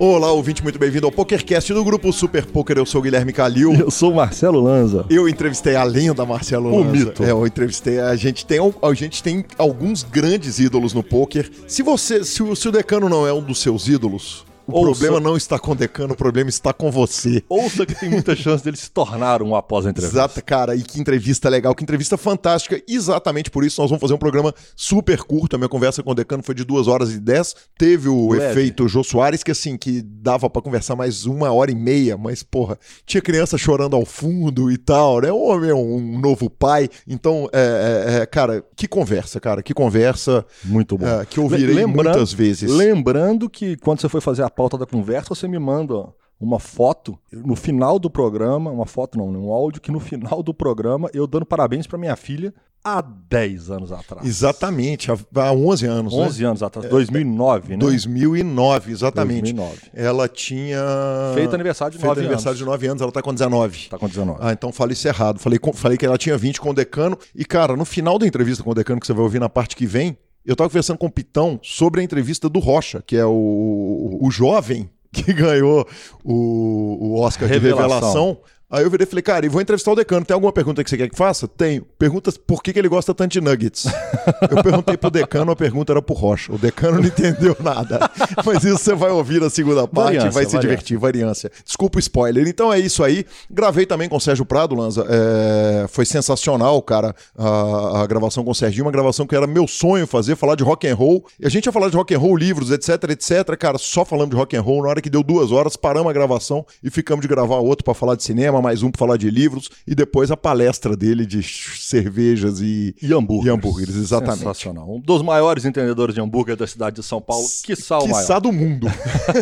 Olá, ouvinte, muito bem-vindo ao PokerCast do grupo Super Poker. Eu sou o Guilherme Calil. Eu sou o Marcelo Lanza. Eu entrevistei a lenda Marcelo O Lanza. mito. É, eu entrevistei. A gente tem, a gente tem alguns grandes ídolos no poker. Se você, se o, se o Decano não é um dos seus ídolos, o Ouça. problema não está com o Decano, o problema está com você. Ouça que tem muita chance dele se tornar um após a entrevista. Exato, cara, e que entrevista legal, que entrevista fantástica. Exatamente por isso nós vamos fazer um programa super curto. A minha conversa com o Decano foi de 2 horas e 10. Teve o Leve. efeito Jô Soares, que assim, que dava pra conversar mais uma hora e meia, mas porra, tinha criança chorando ao fundo e tal, né? O homem é um novo pai. Então, é, é, é, cara, que conversa, cara, que conversa Muito bom. é, que eu ouvirei Lembrando- muitas vezes. Lembrando que quando você foi fazer a pauta da conversa, você me manda uma foto no final do programa, uma foto não, um áudio que no final do programa eu dando parabéns pra minha filha há 10 anos atrás. Exatamente, há, há 11 anos, né? 11 anos atrás, 2009, né? 2009, exatamente. 2009. Ela tinha. Feito aniversário de Feito 9 aniversário anos. de 9 anos, ela tá com 19. Tá com 19. Ah, então falei isso errado. Falei, falei que ela tinha 20 com o decano. E, cara, no final da entrevista com o decano, que você vai ouvir na parte que vem, eu tava conversando com o Pitão sobre a entrevista do Rocha, que é o, o jovem que ganhou o, o Oscar de Revelação. Aí eu virei e falei, cara, e vou entrevistar o decano. Tem alguma pergunta que você quer que faça? Tenho. Perguntas por que, que ele gosta tanto de nuggets. eu perguntei pro decano, a pergunta era pro Rocha. O decano não entendeu nada. Mas isso você vai ouvir na segunda parte e Variância, vai se variância. divertir variância. Desculpa o spoiler. Então é isso aí. Gravei também com o Sérgio Prado, Lanza. É, foi sensacional, cara, a, a gravação com o Serginho. Uma gravação que era meu sonho fazer, falar de rock and roll. E a gente ia falar de rock and roll, livros, etc, etc. Cara, só falamos de rock and roll. Na hora que deu duas horas, paramos a gravação e ficamos de gravar outro pra falar de cinema, mais um pra falar de livros. E depois a palestra dele de cervejas e... E hambúrgueres. E hambúrgueres, exatamente. Sensacional. Um dos maiores entendedores de hambúrguer da cidade de São Paulo, quiçá o maior. Quiçá do mundo.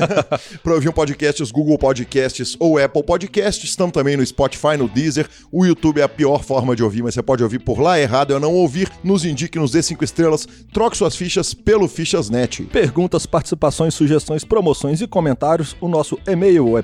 para ouvir um podcast, os Google Podcasts ou Apple Podcasts. Estamos também no Spotify, no Deezer. O YouTube é a pior forma de ouvir, mas você pode ouvir por lá. Errado é não ouvir. Nos indique, nos dê cinco estrelas. Troque suas fichas pelo Fichasnet. Perguntas, participações, sugestões, promoções e comentários. O nosso e-mail é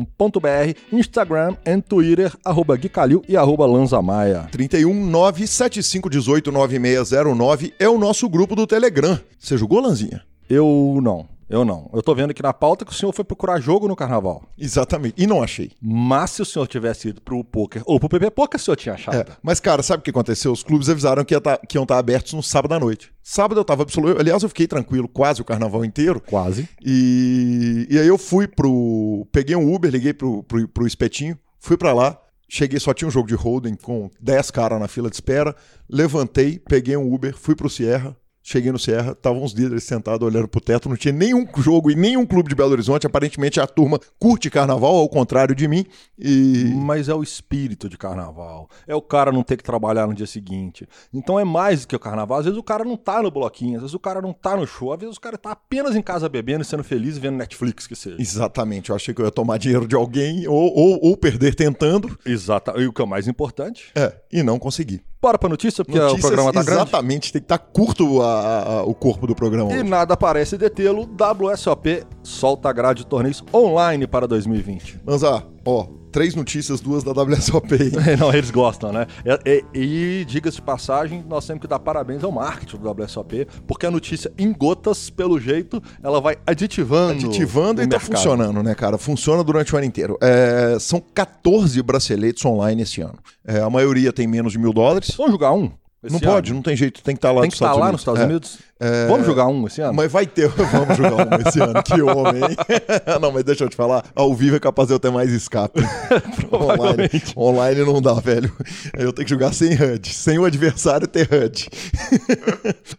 pokercast.gruposuperpoker.com.br, Instagram e Twitter, arroba Gui e arroba Lanzamaia. 31 97518 9609 é o nosso grupo do Telegram. Você jogou, Lanzinha? Eu não, eu não. Eu tô vendo aqui na pauta que o senhor foi procurar jogo no carnaval. Exatamente. E não achei. Mas se o senhor tivesse ido pro poker ou pro PP Poker, o senhor tinha achado. É, mas, cara, sabe o que aconteceu? Os clubes avisaram que, ia tá- que iam estar abertos no sábado à noite. Sábado eu tava absoluto. Aliás, eu fiquei tranquilo quase o carnaval inteiro. Quase. E, e aí eu fui pro. Peguei um Uber, liguei pro, pro, pro espetinho, fui pra lá. Cheguei, só tinha um jogo de holding com 10 caras na fila de espera. Levantei, peguei um Uber, fui pro Sierra. Cheguei no Sierra, estavam os líderes sentados olhando pro teto, não tinha nenhum jogo e nenhum clube de Belo Horizonte. Aparentemente a turma curte carnaval, ao contrário de mim. E. Mas é o espírito de carnaval. É o cara não ter que trabalhar no dia seguinte. Então é mais do que o carnaval. Às vezes o cara não tá no bloquinho, às vezes o cara não tá no show, às vezes o cara tá apenas em casa bebendo e sendo feliz e vendo Netflix, que seja. Exatamente, eu achei que eu ia tomar dinheiro de alguém ou, ou, ou perder tentando. Exato. E o que é o mais importante. É, e não consegui. Bora pra notícia, porque o Notícias, programa tá grande. exatamente, tem que estar curto a- a- o corpo do programa. E hoje. nada parece detê-lo. WSOP solta a grade de torneios online para 2020. Lanza, ó, três notícias, duas da WSOP. aí. Não, eles gostam, né? E, e- e, diga-se de passagem, nós temos que dar parabéns ao marketing do WSOP, porque a notícia em gotas, pelo jeito, ela vai aditivando. Aditivando e tá mercado. funcionando, né, cara? Funciona durante o ano inteiro. É, são 14 braceletes online esse ano. É, a maioria tem menos de mil dólares. Vamos jogar um? esse não ano? pode, não tem jeito, tem que estar lá Tem nos que estar Estados lá Unidos. nos Estados É. Unidos? Vamos jogar um esse ano? Mas vai ter, vamos jogar um esse ano, que homem, hein? Não, mas deixa eu te falar, ao vivo é capaz de eu ter mais escape. online, online não dá, velho. Eu tenho que jogar sem HUD, sem o adversário ter HUD.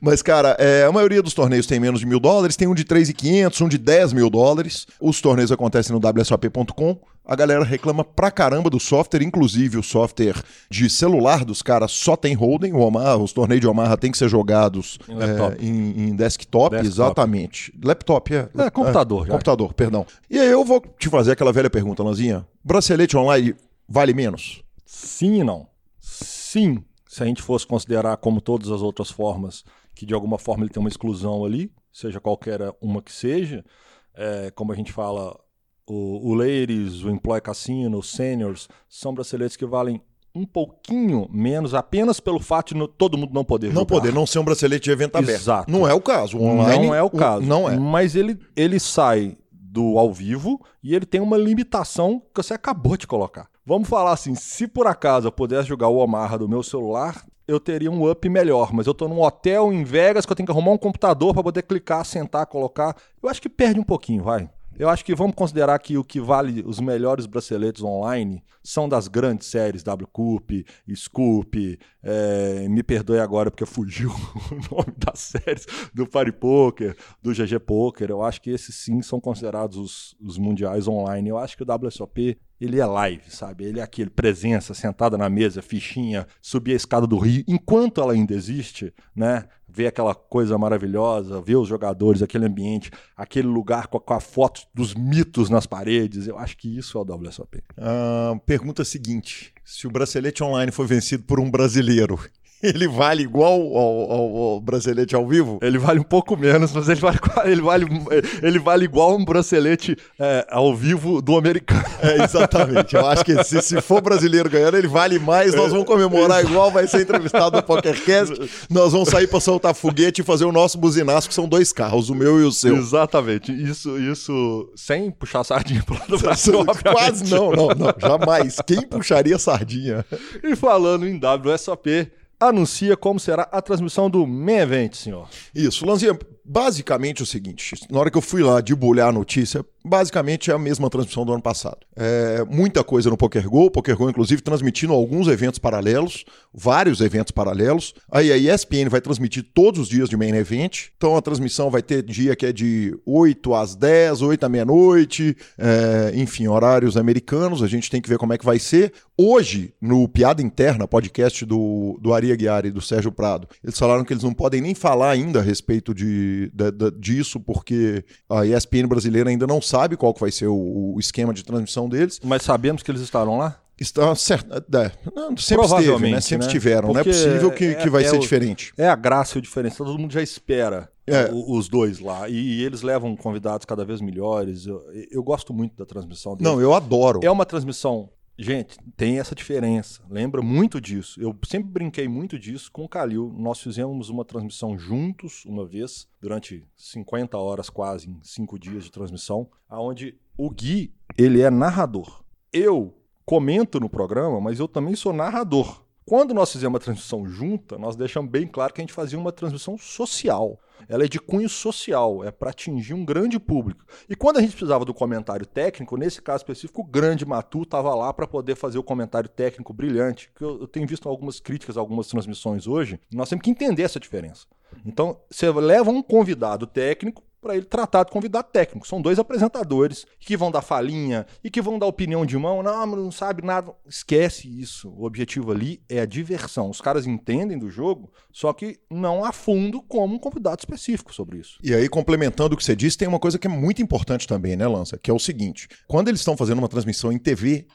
mas, cara, é, a maioria dos torneios tem menos de mil dólares, tem um de 3,500, um de 10 mil dólares. Os torneios acontecem no WSOP.com. A galera reclama pra caramba do software, inclusive o software de celular dos caras só tem holding. O Omaha, os torneios de Omaha têm que ser jogados Em laptop. é, em, em desktop, Desktop. exatamente. Laptop, é. É, computador, já. computador, perdão. E aí eu vou te fazer aquela velha pergunta, Lanzinha. Bracelete online vale menos? Sim e não. Sim, se a gente fosse considerar como todas as outras formas, que de alguma forma ele tem uma exclusão ali, seja qualquer uma que seja, é, como a gente fala, o, o Ladies, o Employ Cassino, os Seniors, são braceletes que valem um pouquinho menos, apenas pelo fato de no, todo mundo não poder Não jogar. poder, não ser um bracelete de evento aberto. Exato. Não é o caso. O online, não é o caso. Não é. Mas ele, ele sai do ao vivo e ele tem uma limitação que você acabou de colocar. Vamos falar assim, se por acaso eu pudesse jogar o Omaha do meu celular, eu teria um up melhor, mas eu tô num hotel em Vegas que eu tenho que arrumar um computador para poder clicar, sentar, colocar. Eu acho que perde um pouquinho, vai. Eu acho que vamos considerar que o que vale os melhores braceletes online são das grandes séries W Cup, Scoop, é, me perdoe agora porque fugiu o nome das séries do Party Poker, do GG Poker. Eu acho que esses sim são considerados os, os mundiais online. Eu acho que o WSOP ele é live, sabe? Ele é aquele presença, sentada na mesa, fichinha, subir a escada do Rio, enquanto ela ainda existe, né? Ver aquela coisa maravilhosa, ver os jogadores, aquele ambiente, aquele lugar com a, com a foto dos mitos nas paredes. Eu acho que isso é o WSOP. Ah, pergunta seguinte: se o bracelete online foi vencido por um brasileiro, ele vale igual ao, ao, ao bracelete ao vivo? Ele vale um pouco menos, mas ele vale, ele vale, ele vale igual um bracelete é, ao vivo do americano. É, exatamente. Eu acho que se, se for brasileiro ganhando, ele vale mais. Nós vamos comemorar igual, vai ser entrevistado no PokerCast. Nós vamos sair para soltar foguete e fazer o nosso buzinaço, que são dois carros, o meu e o seu. Exatamente. Isso, isso sem puxar sardinha pro lado do Brasil. Quase não, não, não. Jamais. Quem puxaria sardinha? E falando em WSOP, anuncia como será a transmissão do Main Event, senhor. Isso, Lanzinha, basicamente é o seguinte, na hora que eu fui lá debulhar a notícia, basicamente é a mesma transmissão do ano passado. É, muita coisa no PokerGo, PokerGo inclusive transmitindo alguns eventos paralelos, vários eventos paralelos. Aí a ESPN vai transmitir todos os dias de Main Event, então a transmissão vai ter dia que é de 8 às 10, 8 à meia-noite, é, enfim, horários americanos, a gente tem que ver como é que vai ser. Hoje, no Piada Interna, podcast do, do Ari Aguiar e do Sérgio Prado, eles falaram que eles não podem nem falar ainda a respeito de, de, de disso, porque a ESPN brasileira ainda não sabe qual que vai ser o, o esquema de transmissão deles. Mas sabemos que eles estarão lá? Está certo. É, não, sempre esteve, né? Sempre né? estiveram. Porque não é possível que, é- que vai é ser o- diferente. É a graça e o diferencial, todo mundo já espera É. o- os dois lá. E, e eles levam convidados cada vez melhores. Eu, eu gosto muito da transmissão deles. Não, eu adoro. É uma transmissão. Gente, tem essa diferença. Lembra muito disso. Eu sempre brinquei muito disso com o Calil. Nós fizemos uma transmissão juntos uma vez, durante 50 horas quase, em 5 dias de transmissão, aonde o Gui, ele é narrador. Eu comento no programa, mas eu também sou narrador. Quando nós fizemos uma transmissão junta, nós deixamos bem claro que a gente fazia uma transmissão social. Ela é de cunho social, é para atingir um grande público. E quando a gente precisava do comentário técnico, nesse caso específico, o grande Matu estava lá para poder fazer o comentário técnico brilhante. Que eu, eu tenho visto algumas críticas, algumas transmissões hoje, nós temos que entender essa diferença. Então, você leva um convidado técnico para ele tratar de convidado técnico. São dois apresentadores que vão dar falinha e que vão dar opinião de mão. Não, mas não sabe nada. Esquece isso. O objetivo ali é a diversão. Os caras entendem do jogo, só que não a fundo como um convidado específico sobre isso. E aí, complementando o que você disse, tem uma coisa que é muito importante também, né, Lança? Que é o seguinte: quando eles estão fazendo uma transmissão em TV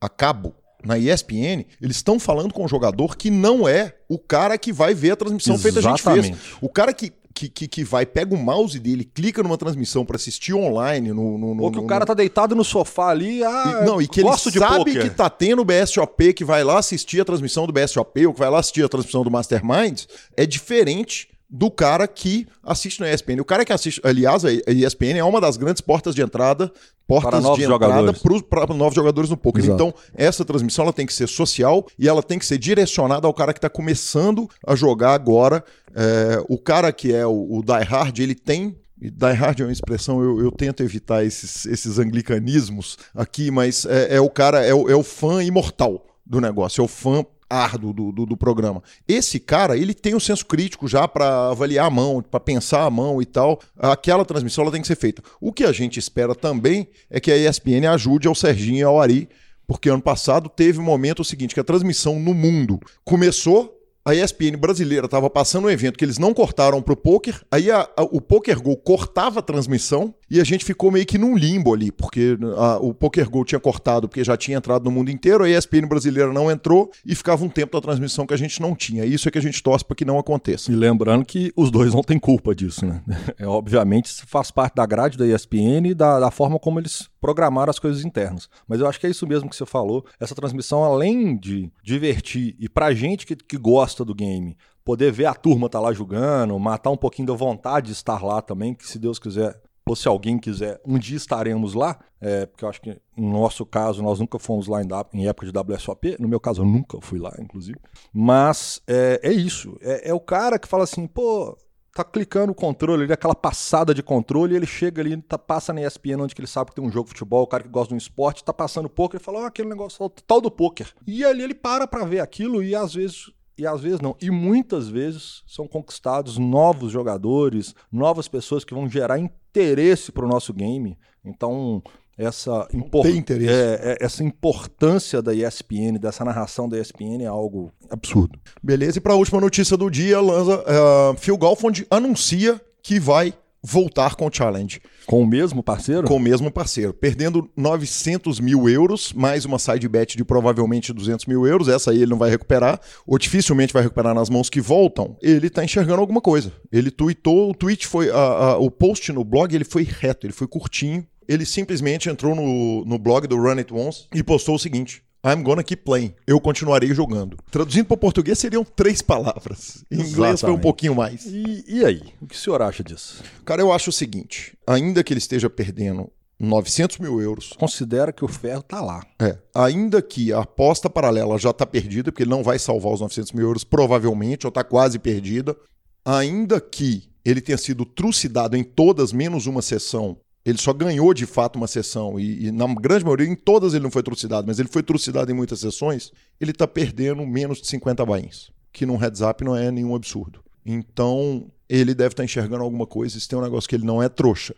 a cabo, na ESPN, eles estão falando com o jogador que não é o cara que vai ver a transmissão feita a gente fez. Exatamente. O cara que. Que, que, que vai, pega o mouse dele, clica numa transmissão pra assistir online no, no, no- Ou que no- o cara tá deitado no sofá ali, ah, E- não, e que ele sabe poker. que tá tendo o BSOP, que vai lá assistir a transmissão do BSOP, ou que vai lá assistir a transmissão do Masterminds, é diferente do cara que assiste na ESPN. O cara que assiste, aliás, a ESPN é uma das grandes portas de entrada, portas Para novos de entrada para novos jogadores no poker. Exato. Então, essa transmissão ela tem que ser social e ela tem que ser direcionada ao cara que está começando a jogar agora. É, o cara que é o, o Die Hard, ele tem Die Hard é uma expressão, eu, eu tento evitar esses, esses anglicanismos aqui, mas é, é o cara, é o, é o fã imortal do negócio, é o fã árduo do, do, do programa. Esse cara, ele tem o senso crítico já para avaliar a mão, para pensar a mão e tal. Aquela transmissão ela tem que ser feita. O que a gente espera também é que a ESPN ajude ao Serginho e ao Ari, porque ano passado teve um momento o seguinte, que a transmissão no mundo começou a ESPN brasileira estava passando um evento que eles não cortaram pro poker, aí a- a- o Poker Go cortava a transmissão e a gente ficou meio que num limbo ali, porque a, o Poker Go tinha cortado porque já tinha entrado no mundo inteiro, a ESPN brasileira não entrou e ficava um tempo da transmissão que a gente não tinha. Isso é que a gente torce para que não aconteça. E lembrando que os dois não têm culpa disso, né? É, obviamente faz parte da grade da ESPN e da, da forma como eles programaram as coisas internas. Mas eu acho que é isso mesmo que você falou. Essa transmissão, além de divertir e pra gente que, que gosta do game, poder ver a turma tá lá jogando, matar um pouquinho da vontade de estar lá também, que se Deus quiser, ou se alguém quiser, um dia estaremos lá, é, porque eu acho que no nosso caso nós nunca fomos lá em, em época de WSOP, no meu caso eu nunca fui lá, inclusive, mas é, é isso, é, é o cara que fala assim, pô, tá clicando o controle, ele aquela passada de controle, ele chega ali, tá, passa na ESPN onde que ele sabe que tem um jogo de futebol, o cara que gosta de um esporte, tá passando poker, ele fala, oh, aquele negócio tal do poker. E ali ele para pra ver aquilo e às vezes e às vezes não. E muitas vezes são conquistados novos jogadores, novas pessoas que vão gerar interesse para o nosso game. Então, essa, impor é, é, essa importância da ESPN, dessa narração da ESPN é algo absurdo. Beleza, e para a última notícia do dia, Lanza, uh, Phil Galfond anuncia que vai voltar com o Challenge. Com o mesmo parceiro? Com o mesmo parceiro. Perdendo 900 mil euros, mais uma side bet de provavelmente 200 mil euros. Essa aí ele não vai recuperar, ou dificilmente vai recuperar nas mãos que voltam. Ele está enxergando alguma coisa. Ele tweetou, o tweet foi. A, a, o post no blog ele foi reto, ele foi curtinho. Ele simplesmente entrou no, no blog do Run It Once e postou o seguinte: I'm gonna keep playing. Eu continuarei jogando. Traduzindo para português seriam três palavras. Em inglês Exatamente. foi um pouquinho mais. E, e aí? O que o senhor acha disso? Cara, eu acho o seguinte: ainda que ele esteja perdendo 900 mil euros. Considera que o ferro tá lá. É. Ainda que a aposta paralela já tá perdida, porque ele não vai salvar os 900 mil euros, provavelmente, ou tá quase perdida. Ainda que ele tenha sido trucidado em todas menos uma sessão ele só ganhou de fato uma sessão, e, e, na grande maioria, em todas ele não foi trucidado, mas ele foi trucidado em muitas sessões, ele está perdendo menos de 50 bains, que num heads up não é nenhum absurdo. Então, ele deve estar tá enxergando alguma coisa, se tem um negócio que ele não é trouxa.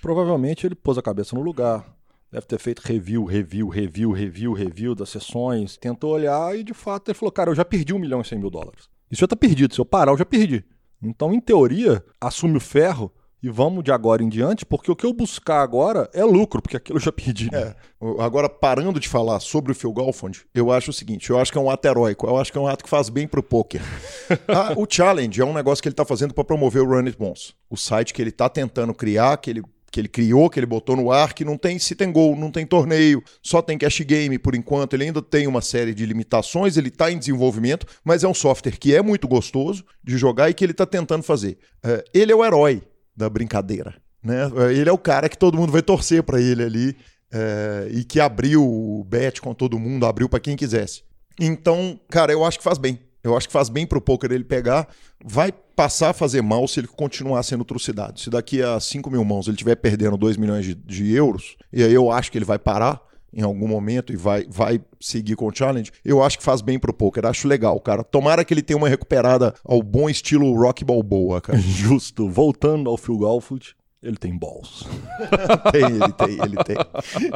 Provavelmente ele pôs a cabeça no lugar, deve ter feito review, review, review, review, review das sessões, tentou olhar e de fato ele falou: Cara, eu já perdi um milhão e cem mil dólares. Isso já está perdido, se eu parar, eu já perdi. Então, em teoria, assume o ferro e vamos de agora em diante, porque o que eu buscar agora é lucro, porque aquilo eu já pedi. É. Agora, parando de falar sobre o Phil Golfond, eu acho o seguinte: eu acho que é um ato heróico, eu acho que é um ato que faz bem pro poker. ah, o challenge é um negócio que ele está fazendo para promover o Run It Once, o site que ele está tentando criar, que ele que ele criou, que ele botou no ar, que não tem se tem gol, não tem torneio, só tem cash game por enquanto. Ele ainda tem uma série de limitações, ele está em desenvolvimento, mas é um software que é muito gostoso de jogar e que ele está tentando fazer. Uh, ele é o herói da brincadeira. Né? Ele é o cara que todo mundo vai torcer para ele ali é, e que abriu o bet com todo mundo, abriu para quem quisesse. Então, cara, eu acho que faz bem. Eu acho que faz bem pro poker ele pegar. Vai passar a fazer mal se ele continuar sendo trucidado. Se daqui a 5 mil mãos ele estiver perdendo 2 milhões de, de euros, e aí eu acho que ele vai parar em algum momento e vai, vai seguir com o challenge, eu acho que faz bem pro poker. Acho legal, cara. Tomara que ele tenha uma recuperada ao bom estilo Rock Balboa, cara. Justo. Voltando ao Phil Galfoot, ele tem balls. tem, ele tem, ele tem.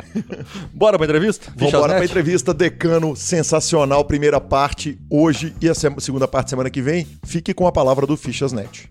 Bora pra entrevista? Vamos embora pra entrevista. Decano, sensacional. Primeira parte hoje e a segunda parte semana que vem. Fique com a palavra do Fichasnet.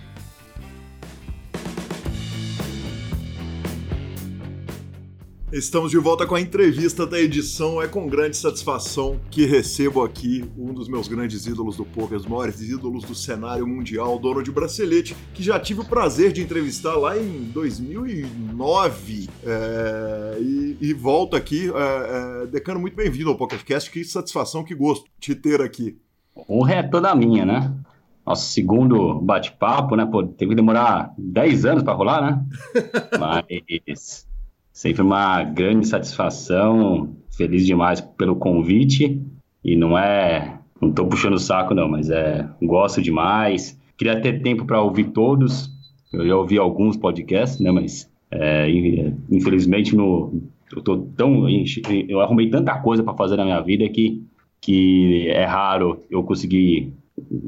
Estamos de volta com a entrevista da edição. É com grande satisfação que recebo aqui um dos meus grandes ídolos do poker, os maiores ídolos do cenário mundial, dono de bracelete, que já tive o prazer de entrevistar lá em 2009 é, e, e volto aqui. É, é, Decano, muito bem-vindo ao PokerCast. Que satisfação, que gosto de ter aqui. Honra é toda minha, né? Nosso segundo bate-papo, né? Pô, teve que demorar 10 anos para rolar, né? Mas Sempre uma grande satisfação, feliz demais pelo convite. E não é. Não tô puxando o saco, não, mas é. Gosto demais. Queria ter tempo para ouvir todos. Eu já ouvi alguns podcasts, né? Mas é, infelizmente no, eu tô tão. Eu arrumei tanta coisa para fazer na minha vida que, que é raro eu conseguir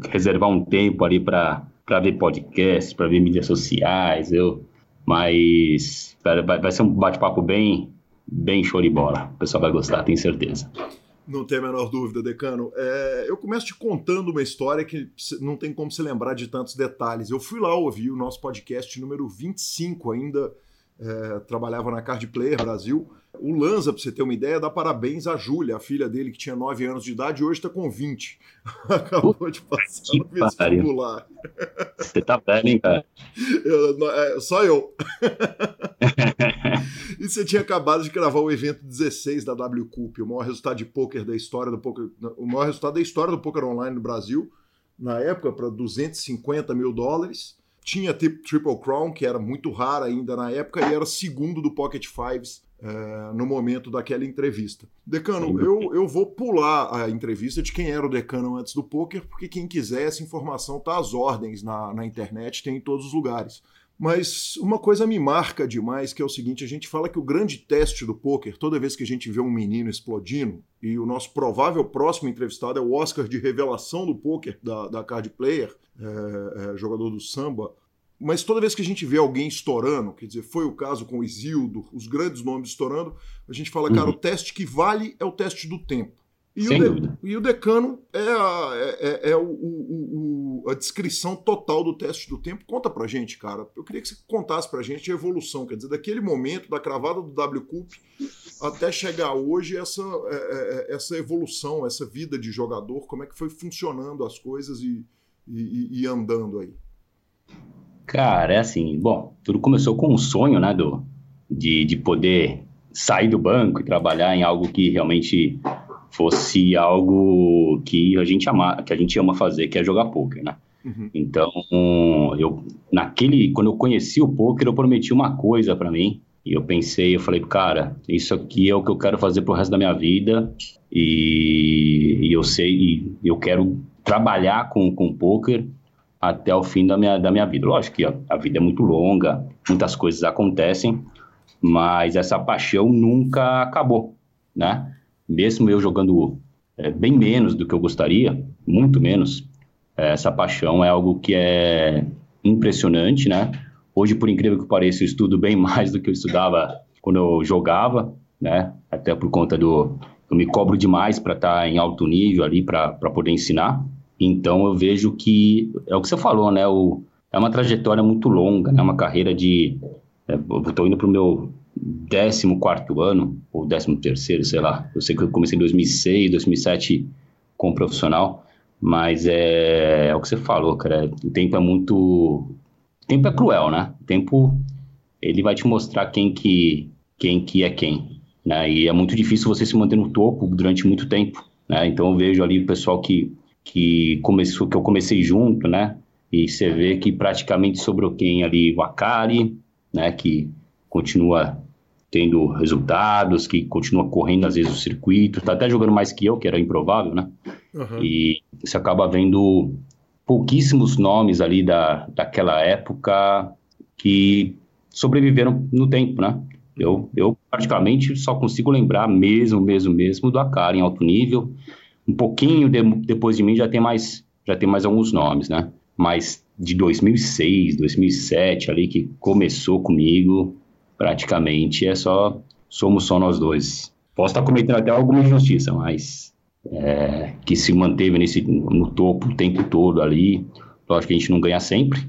reservar um tempo ali para ver podcasts, para ver mídias sociais. Eu, mas vai, vai ser um bate-papo bem, bem show de bola. O pessoal vai gostar, tenho certeza. Não tem a menor dúvida, Decano. É, eu começo te contando uma história que não tem como se lembrar de tantos detalhes. Eu fui lá ouvir o nosso podcast número 25, ainda é, trabalhava na Card Player Brasil. O Lanza, para você ter uma ideia, dá parabéns à Júlia, a filha dele que tinha 9 anos de idade e hoje está com 20. Acabou de passar que no vestibular. Você tá velho, hein, cara? Eu, é, só eu. e você tinha acabado de gravar o evento 16 da WCUP, o maior resultado de poker da história do poker, o maior resultado da história do poker online no Brasil, na época, para 250 mil dólares tinha Triple Crown, que era muito rara ainda na época, e era segundo do Pocket Fives é, no momento daquela entrevista. Decano, eu, eu vou pular a entrevista de quem era o decano antes do poker, porque quem quiser, essa informação tá às ordens na, na internet, tem em todos os lugares. Mas uma coisa me marca demais, que é o seguinte, a gente fala que o grande teste do poker, toda vez que a gente vê um menino explodindo, e o nosso provável próximo entrevistado é o Oscar de revelação do poker da, da Card Player, é, é, jogador do samba, mas toda vez que a gente vê alguém estourando, quer dizer, foi o caso com o Isildo, os grandes nomes estourando, a gente fala, cara, uhum. o teste que vale é o teste do tempo. E, o, de, e o, decano é, a, é, é, é o, o, a descrição total do teste do tempo. Conta pra gente, cara. Eu queria que você contasse pra gente a evolução, quer dizer, daquele momento, da cravada do WCUP até chegar hoje, essa, é, é, é, essa evolução, essa vida de jogador, como é que foi funcionando as coisas e, e, e andando aí. Cara, é assim, bom, tudo começou com um sonho, né, do, de, de poder sair do banco e trabalhar em algo que realmente fosse algo que a gente ama, que a gente ama fazer, que é jogar poker, né? Uhum. Então, eu naquele quando eu conheci o poker, eu prometi uma coisa para mim e eu pensei, eu falei, cara, isso aqui é o que eu quero fazer pro resto da minha vida e, e eu sei, e eu quero trabalhar com com poker até o fim da minha, da minha vida. Lógico que ó, a vida é muito longa, muitas coisas acontecem, mas essa paixão nunca acabou, né? Mesmo eu jogando é, bem menos do que eu gostaria, muito menos, é, essa paixão é algo que é impressionante, né? Hoje, por incrível que pareça, eu estudo bem mais do que eu estudava quando eu jogava, né? Até por conta do... Eu me cobro demais para estar tá em alto nível ali, para poder ensinar. Então eu vejo que é o que você falou, né? O, é uma trajetória muito longa, né? Uma carreira de. É, Estou indo para o meu 14 ano, ou 13, sei lá. Eu sei que eu comecei em 2006, 2007 como profissional, mas é, é o que você falou, cara. O tempo é muito. O tempo é cruel, né? O tempo ele vai te mostrar quem que, quem que é quem. Né? E é muito difícil você se manter no topo durante muito tempo. Né? Então eu vejo ali o pessoal que que começou que eu comecei junto, né? E você vê que praticamente sobrou quem ali o Akari, né? Que continua tendo resultados, que continua correndo às vezes o circuito, tá até jogando mais que eu, que era improvável, né? Uhum. E você acaba vendo pouquíssimos nomes ali da, daquela época que sobreviveram no tempo, né? Eu, eu praticamente só consigo lembrar mesmo, mesmo, mesmo do Akari em alto nível, um pouquinho de, depois de mim já tem mais já tem mais alguns nomes, né? Mas de 2006, 2007 ali que começou comigo, praticamente é só somos só nós dois. Posso estar cometendo até alguma injustiça, mas é, que se manteve nesse no topo o tempo todo ali. Lógico que a gente não ganha sempre,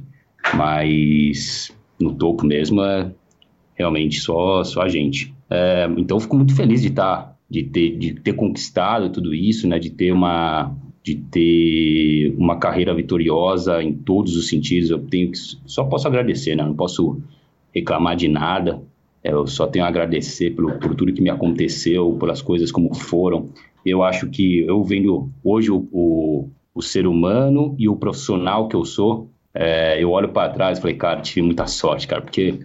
mas no topo mesmo é realmente só só a gente. É, então fico muito feliz de estar de ter, de ter conquistado tudo isso, né? De ter uma de ter uma carreira vitoriosa em todos os sentidos. Eu tenho só posso agradecer, né? Não posso reclamar de nada. Eu só tenho a agradecer pelo, por tudo que me aconteceu, pelas coisas como foram. Eu acho que eu vendo hoje o, o, o ser humano e o profissional que eu sou, é, eu olho para trás e falei, cara, tive muita sorte, cara, porque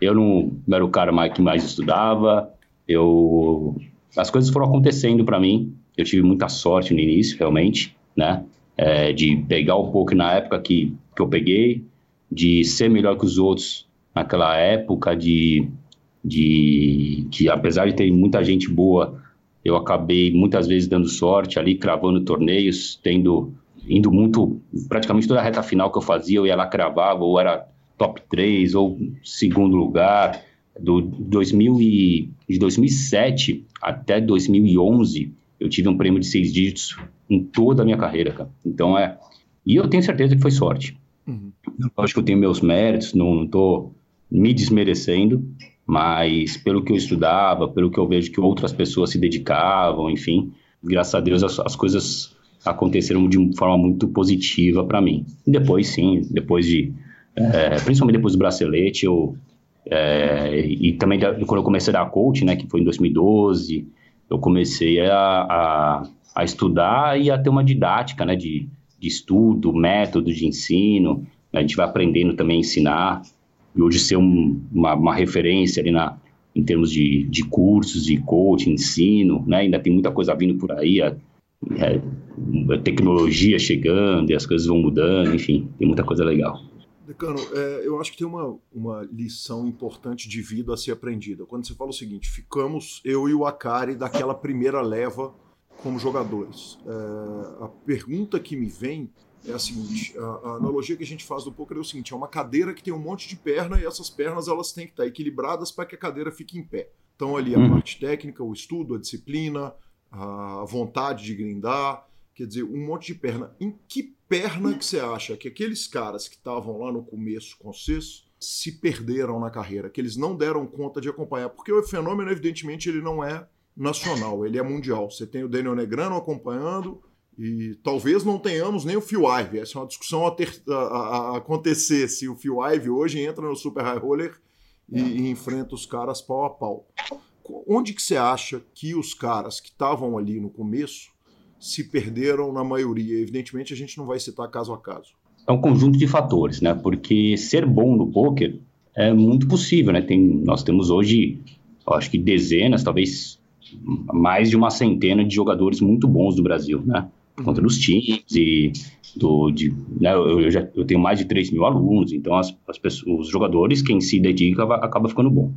Eu não, não era o cara mais, que mais estudava, eu... As coisas foram acontecendo para mim, eu tive muita sorte no início, realmente, né? É, de pegar o pouco na época que, que eu peguei, de ser melhor que os outros naquela época, de, de que apesar de ter muita gente boa, eu acabei muitas vezes dando sorte ali, cravando torneios, tendo indo muito, praticamente toda a reta final que eu fazia, eu ia lá cravava, ou era top 3, ou segundo lugar. Do 2000 e, de 2007 até 2011, eu tive um prêmio de seis dígitos em toda a minha carreira, cara. Então é. E eu tenho certeza que foi sorte. Uhum. Acho que eu tenho meus méritos, não estou me desmerecendo, mas pelo que eu estudava, pelo que eu vejo que outras pessoas se dedicavam, enfim, graças a Deus as, as coisas aconteceram de forma muito positiva para mim. Depois, sim, depois de, é, principalmente depois do bracelete, eu é, e também quando eu comecei a dar coach, né, que foi em 2012, eu comecei a, a, a estudar e a ter uma didática, né, de, de estudo, método de ensino. A gente vai aprendendo também a ensinar e hoje ser um, uma, uma, referência ali na, em termos de, de cursos, de coaching, ensino, né? Ainda tem muita coisa vindo por aí, a, a, a tecnologia chegando e as coisas vão mudando, enfim, tem muita coisa legal. Decano, é, eu acho que tem uma, uma lição importante de vida a ser aprendida. Quando você fala o seguinte, ficamos eu e o Akari daquela primeira leva como jogadores. É, a pergunta que me vem é a seguinte: a, a, analogia que a gente faz do poker é o seguinte: é uma cadeira que tem um monte de perna e essas pernas elas têm que estar equilibradas para que a cadeira fique em pé. Então ali a uhum. parte técnica, o estudo, a disciplina, a vontade de grindar, quer dizer, um monte de perna. Em que perna que você acha que aqueles caras que estavam lá no começo com vocês se perderam na carreira, que eles não deram conta de acompanhar? Porque o fenômeno, evidentemente, ele não é nacional, ele é mundial. Você tem o Daniel Negrano acompanhando, e talvez não tenhamos nem o Phil Ivey. Essa é uma discussão a, ter, a, a acontecer se o Phil Ivey hoje entra no Super High Roller e, e, enfrenta os caras pau a pau. Onde que você acha que os caras que estavam ali no começo se perderam na maioria? Evidentemente a gente não vai citar caso a caso. É um conjunto de fatores, né? Porque ser bom no poker é muito possível, né? Tem, nós temos hoje, acho que dezenas, talvez mais de uma centena de jogadores muito bons do Brasil, né? Conta dos times e do, de, né, eu, já, eu tenho mais de 3 mil alunos, então as, as pessoas, os jogadores, quem se dedica, acaba ficando bom.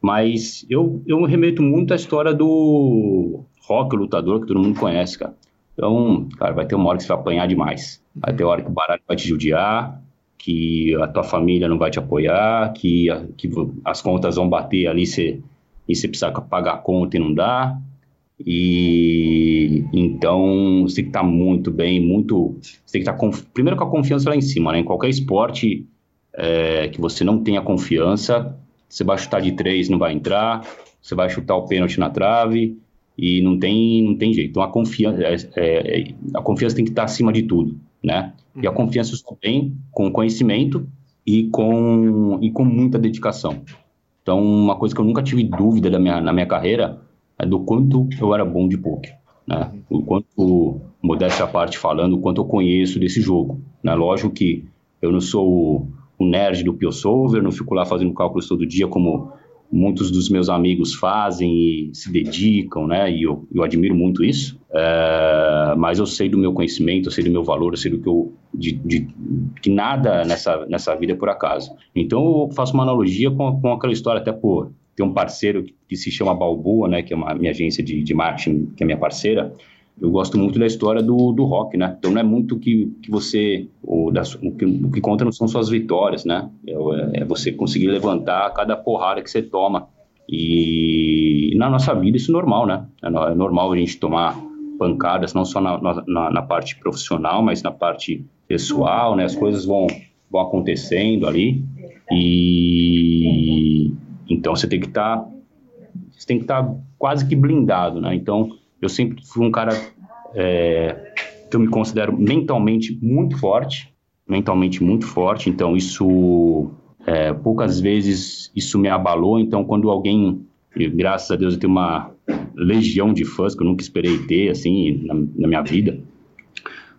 Mas eu, eu remeto muito à história do rock lutador, que todo mundo conhece, cara. Então, cara, vai ter uma hora que você vai apanhar demais. Vai ter hora que o baralho vai te judiar, que a tua família não vai te apoiar, que, a, que as contas vão bater ali você, e você precisa pagar a conta e não dá. E então você tem que estar muito bem, muito. Você tem que estar primeiro com a confiança lá em cima, né? Em qualquer esporte é, que você não tenha confiança, você vai chutar de três, não vai entrar, você vai chutar o pênalti na trave e não tem, não tem jeito. Então a confiança, é, é, a confiança tem que estar acima de tudo, né? E a uhum. confiança só vem com conhecimento e com, e com muita dedicação. Então, uma coisa que eu nunca tive dúvida da minha, na minha carreira é do quanto eu era bom de poker, né? O quanto, modéstia à parte falando, o quanto eu conheço desse jogo, né? Lógico que eu não sou o nerd do Pio Solver, não fico lá fazendo cálculos todo dia como muitos dos meus amigos fazem e se dedicam, né? E eu, eu admiro muito isso. É, mas eu sei do meu conhecimento, eu sei do meu valor, eu sei do que eu de, de, que nada nessa nessa vida é por acaso. Então eu faço uma analogia com, com aquela história até por tem um parceiro que se chama Balboa, né, que é uma minha agência de, de marketing, que é minha parceira. Eu gosto muito da história do, do rock, né? Então não é muito que, que você. O, o, que, o que conta não são suas vitórias, né? É, é, você conseguir levantar cada porrada que você toma. E na nossa vida isso é normal, né? É, é normal a gente tomar pancadas, não só na, na, na, parte profissional, mas na parte pessoal, né? As coisas vão, vão acontecendo ali. E então você tem que estar tá, você tem que estar tá quase que blindado, né? Então eu sempre fui um cara é, que eu me considero mentalmente muito forte, mentalmente muito forte. Então isso é, poucas vezes isso me abalou. Então quando alguém, graças a Deus eu tenho uma legião de fãs que eu nunca esperei ter assim na, na minha vida,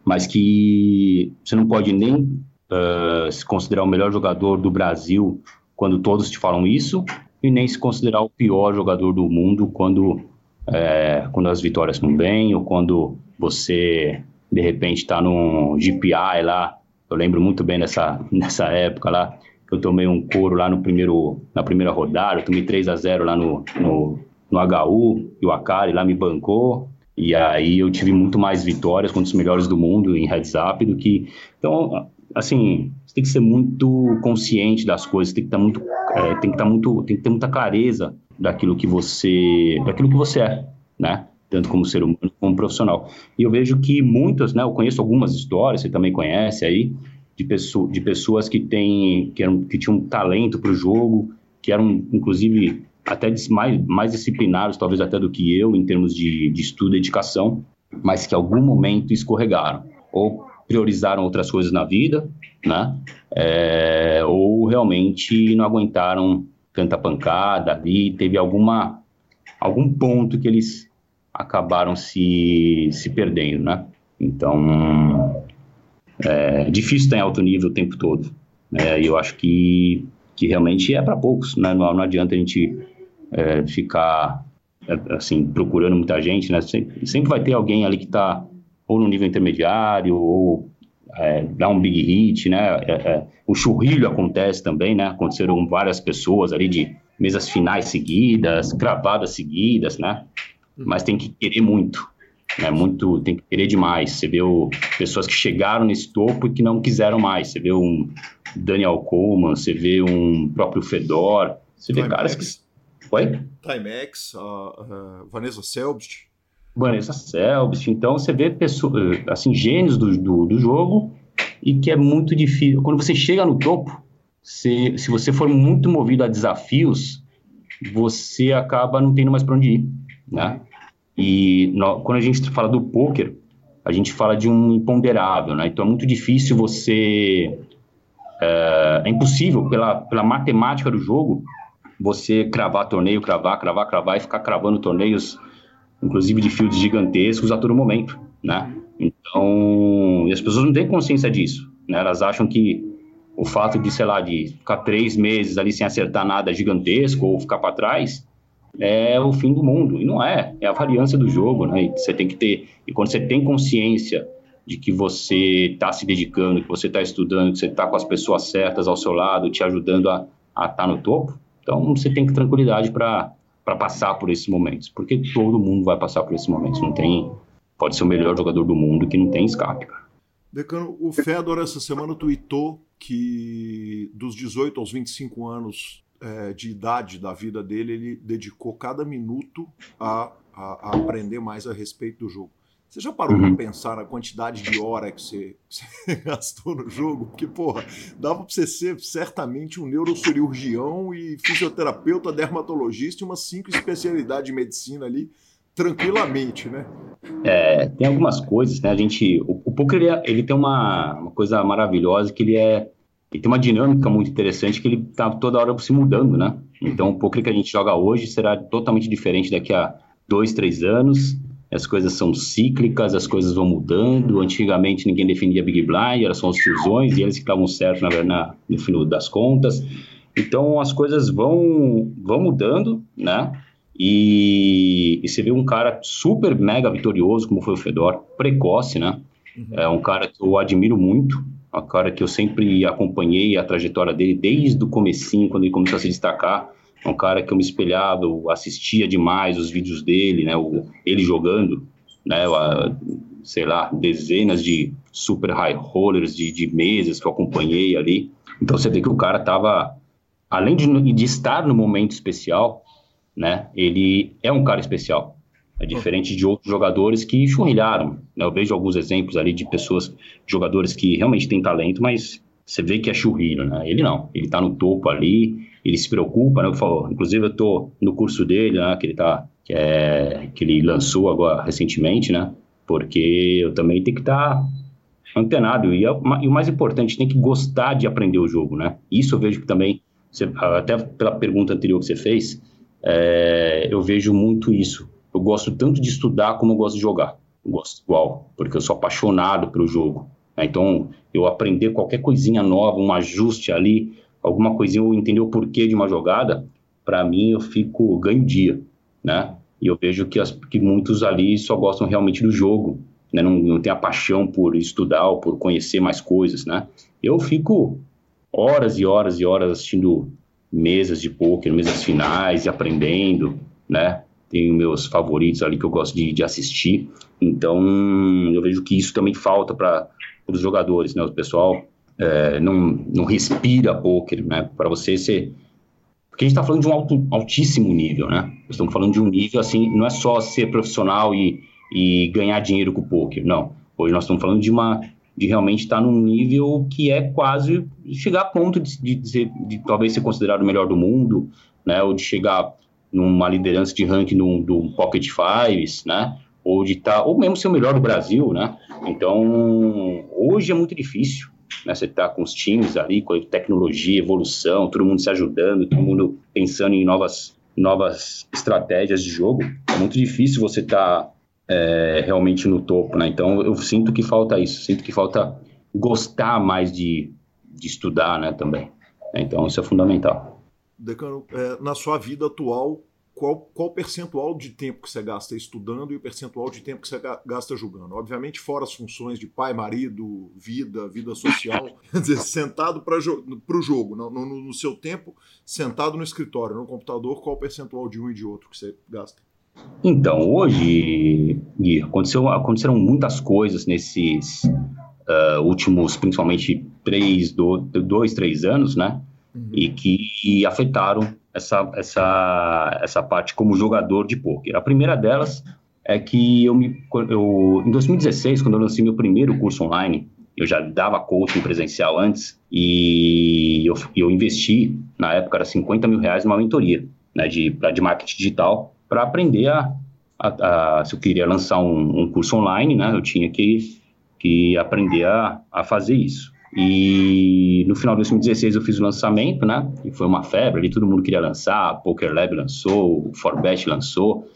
mas que você não pode nem uh, se considerar o melhor jogador do Brasil quando todos te falam isso, e nem se considerar o pior jogador do mundo quando, é, quando as vitórias não vêm, ou quando você, de repente, está num GPI lá. Eu lembro muito bem dessa, nessa época lá, que eu tomei um couro lá no primeiro, na primeira rodada, eu tomei 3 a 0 lá no, no, no HU, e o Akari lá me bancou, e aí eu tive muito mais vitórias contra os melhores do mundo em heads up do que... Então, assim, você tem que ser muito consciente das coisas, tem que estar muito, é, tem que estar muito, tem que ter muita clareza daquilo que você, daquilo que você é, né? Tanto como ser humano como profissional. E eu vejo que muitas, né? Eu conheço algumas histórias, você também conhece aí, de, pessoa, de pessoas que têm, que, eram, que tinham talento para o jogo, que eram, inclusive, até mais, mais disciplinados, talvez até do que eu, em termos de, de estudo e dedicação, mas que em algum momento escorregaram. Ou priorizaram outras coisas na vida, né? É, ou realmente não aguentaram tanta pancada ali, teve alguma algum ponto que eles acabaram se, se perdendo, né? Então, é difícil estar em alto nível o tempo todo. Né? E eu acho que, que realmente é para poucos, né? Não, não, adianta a gente é, ficar é, assim procurando muita gente, né? Sempre, sempre vai ter alguém ali que está ou no nível intermediário, ou é, dá um big hit, né? É, é, o churrilho acontece também, né? Aconteceram várias pessoas ali de mesas finais seguidas, gravadas seguidas, né? Mas tem que querer muito, né? Muito, tem que querer demais. Você vê o, pessoas que chegaram nesse topo e que não quiseram mais. Você vê um Daniel Coleman, você vê um próprio Fedor, você vê caras que... Oi? Timex, uh, uh, Vanessa Selbst, Vanessa Selbst. Então você vê pessoas, assim, gênios do, do, do, jogo e que é muito difícil. Quando você chega no topo, se, se você for muito movido a desafios, você acaba não tendo mais para onde ir, né? E no, quando a gente fala do poker, a gente fala de um imponderável, né? Então é muito difícil você é, é impossível pela, pela matemática do jogo você cravar torneio, cravar, cravar, cravar e ficar cravando torneios inclusive de fields gigantescos a todo momento, né? Então, as pessoas não têm consciência disso, né? Elas acham que o fato de, sei lá, de ficar três meses ali sem acertar nada gigantesco ou ficar para trás é o fim do mundo. E não é, é a variância do jogo, né? E você tem que ter, e quando você tem consciência de que você está se dedicando, que você está estudando, que você está com as pessoas certas ao seu lado, te ajudando a estar tá no topo, então você tem que tranquilidade para para passar por esses momentos, porque todo mundo vai passar por esses momentos, não tem, pode ser o melhor jogador do mundo que não tem escape. Decano, o Fedor essa semana tweetou que dos 18 aos 25 anos é, de idade da vida dele, ele dedicou cada minuto a, a, a aprender mais a respeito do jogo. Você já parou uhum. para pensar na quantidade de hora que você, que você, gastou no jogo? Porque, porra, dava para você ser certamente um neurocirurgião e fisioterapeuta, dermatologista e umas cinco especialidades de medicina ali, tranquilamente, né? É, tem algumas coisas, né? A gente, o, o poker ele, é, ele tem uma, uma coisa maravilhosa que ele é, ele tem uma dinâmica muito interessante que ele tá toda hora se mudando, né? Então, o poker que a gente joga hoje será totalmente diferente daqui a dois, três anos as coisas são cíclicas, as coisas vão mudando. Antigamente ninguém defendia Big Blind, eram só as fusões e eles ficavam certos na, na, no final das contas. Então as coisas vão, vão mudando, né? E, e, você vê um cara super mega vitorioso, como foi o Fedor, precoce, né? Uhum. É um cara que eu admiro muito, um cara que eu sempre acompanhei a trajetória dele desde o comecinho, quando ele começou a se destacar. É um cara que eu me espelhava, eu assistia demais os vídeos dele, né? O, ele jogando, né? A, sei lá, dezenas de super high rollers de, de mesas que eu acompanhei ali. Então você vê que o cara tava, além de, de estar no momento especial, né? Ele é um cara especial. É diferente de outros jogadores que churrilharam. Né? Eu vejo alguns exemplos ali de pessoas, jogadores que realmente têm talento, mas você vê que é churrilho, né? Ele não. Ele tá no topo ali, ele se preocupa, né? Eu falo, inclusive eu tô no curso dele, né? Que ele tá, que, é, que ele lançou agora recentemente, né? Porque eu também tenho que estar tá antenado e, é, e, o mais importante, tem que gostar de aprender o jogo, né? Isso eu vejo que também, você, até pela pergunta anterior que você fez, é, eu vejo muito isso. Eu gosto tanto de estudar como eu gosto de jogar. Eu gosto igual, porque eu sou apaixonado pelo jogo. Né? Então, eu aprender qualquer coisinha nova, um ajuste ali, alguma coisinha ou entender o porquê de uma jogada, para mim eu fico ganho dia, né? E eu vejo que, as, que muitos ali só gostam realmente do jogo, né? Não, não tem a paixão por estudar ou por conhecer mais coisas, né? Eu fico horas e horas e horas assistindo mesas de poker, mesas finais e aprendendo, né? Tenho meus favoritos ali que eu gosto de, de assistir. Então, eu vejo que isso também falta para os jogadores, né? O pessoal é, não, não respira poker, né? Para você ser... Porque a gente está falando de um alto, altíssimo nível, né? Estamos falando de um nível, assim, não é só ser profissional e, e ganhar dinheiro com o poker, não. Hoje nós estamos falando de uma de realmente estar num nível que é quase chegar a ponto de, de, de, de talvez ser considerado o melhor do mundo, né? Ou de chegar numa liderança de ranking do, do Pocket Fives, né? Ou de estar, tá, ou mesmo ser o melhor do Brasil, né? Então, hoje é muito difícil, né? Você tá com os times ali, com a tecnologia, evolução, todo mundo se ajudando, todo mundo pensando em novas, novas estratégias de jogo. É muito difícil você estar tá é, realmente no topo, né? Então eu sinto que falta isso, sinto que falta gostar mais de, de estudar, né? Também. Então isso é fundamental. Decano, é, na sua vida atual, qual, qual o percentual de tempo que você gasta estudando e o percentual de tempo que você gasta jogando? Obviamente, fora as funções de pai, marido, vida, vida social, quer dizer, sentado para o jogo, no, no, no, seu tempo, sentado no escritório, no computador, qual o percentual de um e de outro que você gasta? Então, hoje, Gui, aconteceu, aconteceram muitas coisas nesses uh, últimos, principalmente, três, do, dois, três anos, né? Uhum. E que afetaram essa, essa, essa parte como jogador de pôquer. A primeira delas é que eu me, eu, em 2016, quando eu lancei meu primeiro curso online, eu já dava coaching presencial antes e eu, eu investi, na época, era 50 mil reais numa mentoria né, de, de marketing digital para aprender a, a, a, se eu queria lançar um, um, curso online, né, eu tinha que, que aprender a, a fazer isso. E no final de 2016 eu fiz o lançamento, né? E foi uma febre ali, todo mundo queria lançar, a Poker Lab lançou, o Forbet lançou.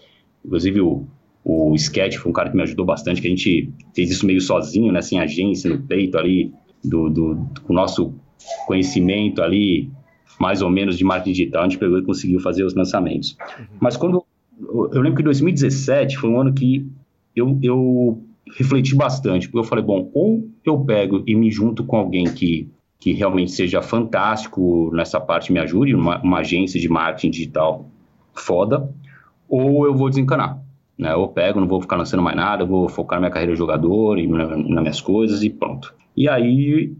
Inclusive o, o Sketch foi um cara que me ajudou bastante, que a gente fez isso meio sozinho, né? Sem agência, no peito ali, do, do, com o nosso conhecimento ali, mais ou menos de marketing digital, a gente pegou e conseguiu fazer os lançamentos. Uhum. Mas quando eu lembro que 2017 foi um ano que eu, eu refleti bastante, porque eu falei, bom, ou eu pego e me junto com alguém que, que realmente seja fantástico nessa parte, me ajude, uma, uma agência de marketing digital foda, ou eu vou desencanar. Né? Eu pego, não vou ficar lançando mais nada, vou focar na minha carreira de jogador e na, nas minhas coisas e pronto. E aí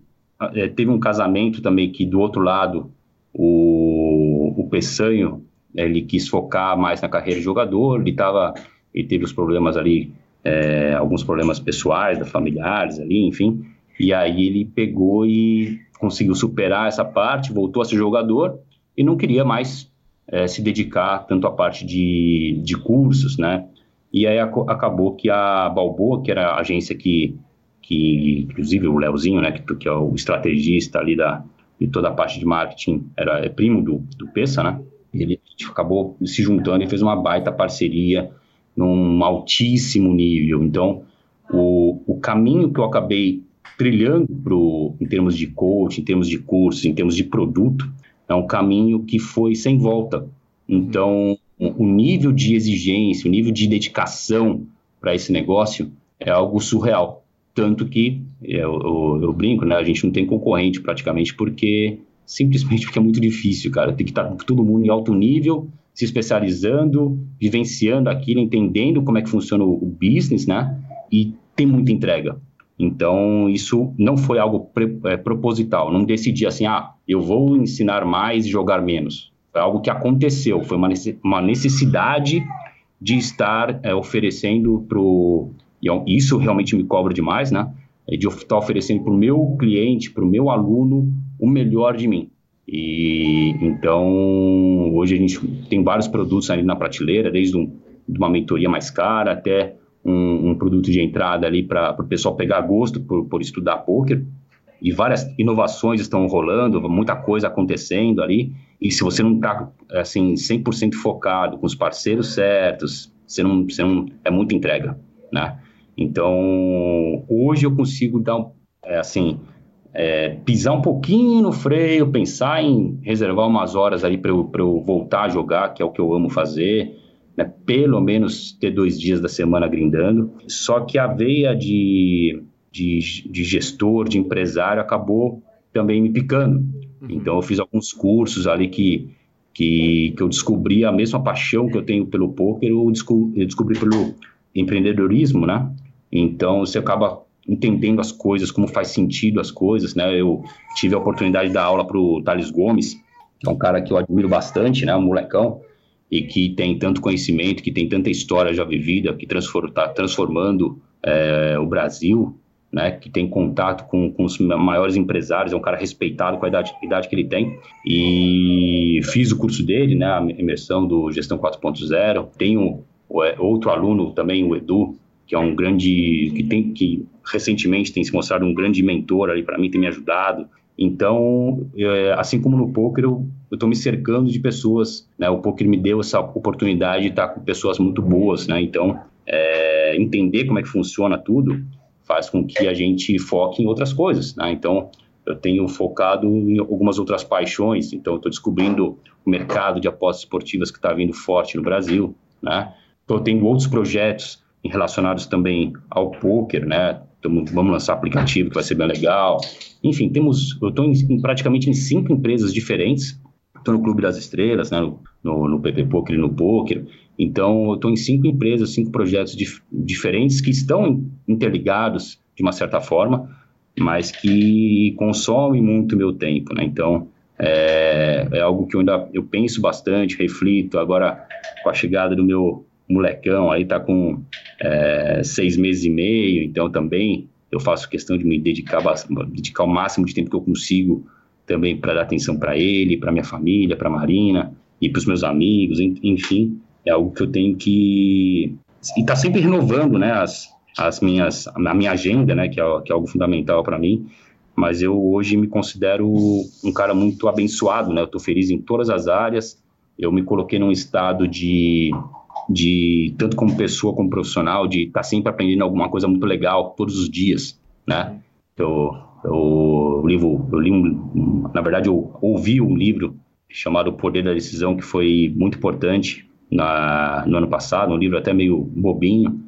é, teve um casamento também que do outro lado o, o Peçanho ele quis focar mais na carreira de jogador, ele tava, ele teve os problemas ali, é, alguns problemas pessoais, familiares ali, enfim, e aí ele pegou e conseguiu superar essa parte, voltou a ser jogador e não queria mais é, se dedicar tanto à parte de, de cursos, né? E aí ac acabou que a Balboa, que era a agência que, que inclusive o Leozinho, né, que, que é o estrategista ali da, de toda a parte de marketing, era é primo do, do né? Ele acabou se juntando e fez uma baita parceria num altíssimo nível. Então, o, o caminho que eu acabei trilhando pro, em termos de coach, em termos de curso, em termos de produto, é um caminho que foi sem volta. Então, o nível de exigência, o nível de dedicação para esse negócio é algo surreal. Tanto que, eu, eu, eu, brinco, né? A gente não tem concorrente praticamente porque simplesmente porque é muito difícil, cara. Tem que estar todo mundo em alto nível, se especializando, vivenciando aquilo, entendendo como é que funciona o business, né? E tem muita entrega. Então, isso não foi algo é, proposital. Não decidi assim, ah, eu vou ensinar mais e jogar menos. Foi algo que aconteceu. Foi uma necessidade de estar é, oferecendo para o. Isso realmente me cobra demais, né? É de estar oferecendo para o meu cliente, para o meu aluno, o melhor de mim. E então hoje a gente tem vários produtos ali na prateleira, desde um, uma mentoria mais cara até um, um produto de entrada ali para o pessoal pegar gosto por, por estudar poker. E várias inovações estão rolando, muita coisa acontecendo ali. E se você não está assim 100% focado com os parceiros certos, você não, você não é muita entrega, né? Então hoje eu consigo dar é, assim é, pisar um pouquinho no freio, pensar em reservar umas horas ali para eu, eu voltar a jogar, que é o que eu amo fazer, né? pelo menos ter dois dias da semana grindando. Só que a veia de, de, de gestor, de empresário, acabou também me picando. Uhum. Então eu fiz alguns cursos ali que, que, que eu descobri a mesma paixão que eu tenho pelo poker, eu descobri, eu descobri pelo empreendedorismo, né? Então você acaba entendendo as coisas, como faz sentido as coisas, né? Eu tive a oportunidade de dar aula para o Thales Gomes, que é um cara que eu admiro bastante, né? Um molecão, e que tem tanto conhecimento, que tem tanta história já vivida, que está transformando é, o Brasil, né? Que tem contato com, com, os maiores empresários, é um cara respeitado com a idade, idade que ele tem. E fiz o curso dele, né? A imersão do Gestão 4.0. Tenho é, outro aluno também, o Edu, que é um grande que tem que recentemente tem se mostrado um grande mentor ali para mim, tem me ajudado. Então, é, assim como no poker, eu estou me cercando de pessoas, né? O poker me deu essa oportunidade de estar com pessoas muito boas, né? Então, é, entender como é que funciona tudo faz com que a gente foque em outras coisas, né? Então, eu tenho focado em algumas outras paixões. Então, estou descobrindo o mercado de apostas esportivas que está vindo forte no Brasil, né? Estou tendo outros projetos relacionados também ao poker, né? vamos lançar aplicativo que vai ser bem legal. Enfim, temos, eu estou praticamente em cinco empresas diferentes. Estou no Clube das Estrelas, né? no, no, no PP Poker e no Poker. Então, eu estou em cinco empresas, cinco projetos dif diferentes que estão interligados de uma certa forma, mas que consomem muito meu tempo, né? Então, é, é algo que eu ainda eu penso bastante, reflito. Agora, com a chegada do meu molecão, aí tá com é, seis meses e meio, então também eu faço questão de me dedicar, dedicar o máximo de tempo que eu consigo também para dar atenção para ele, para minha família, para Marina e para os meus amigos, enfim, é algo que eu tenho que e tá sempre renovando, né, as, as minhas a minha agenda, né, que é, que é algo fundamental para mim. Mas eu hoje me considero um cara muito abençoado, né? Eu tô feliz em todas as áreas. Eu me coloquei num estado de de tanto como pessoa como profissional, de estar tá sempre aprendendo alguma coisa muito legal todos os dias, né? Eu, eu, livro, eu li um, na verdade eu ouvi um livro chamado O Poder da Decisão que foi muito importante na, no ano passado, um livro até meio bobinho,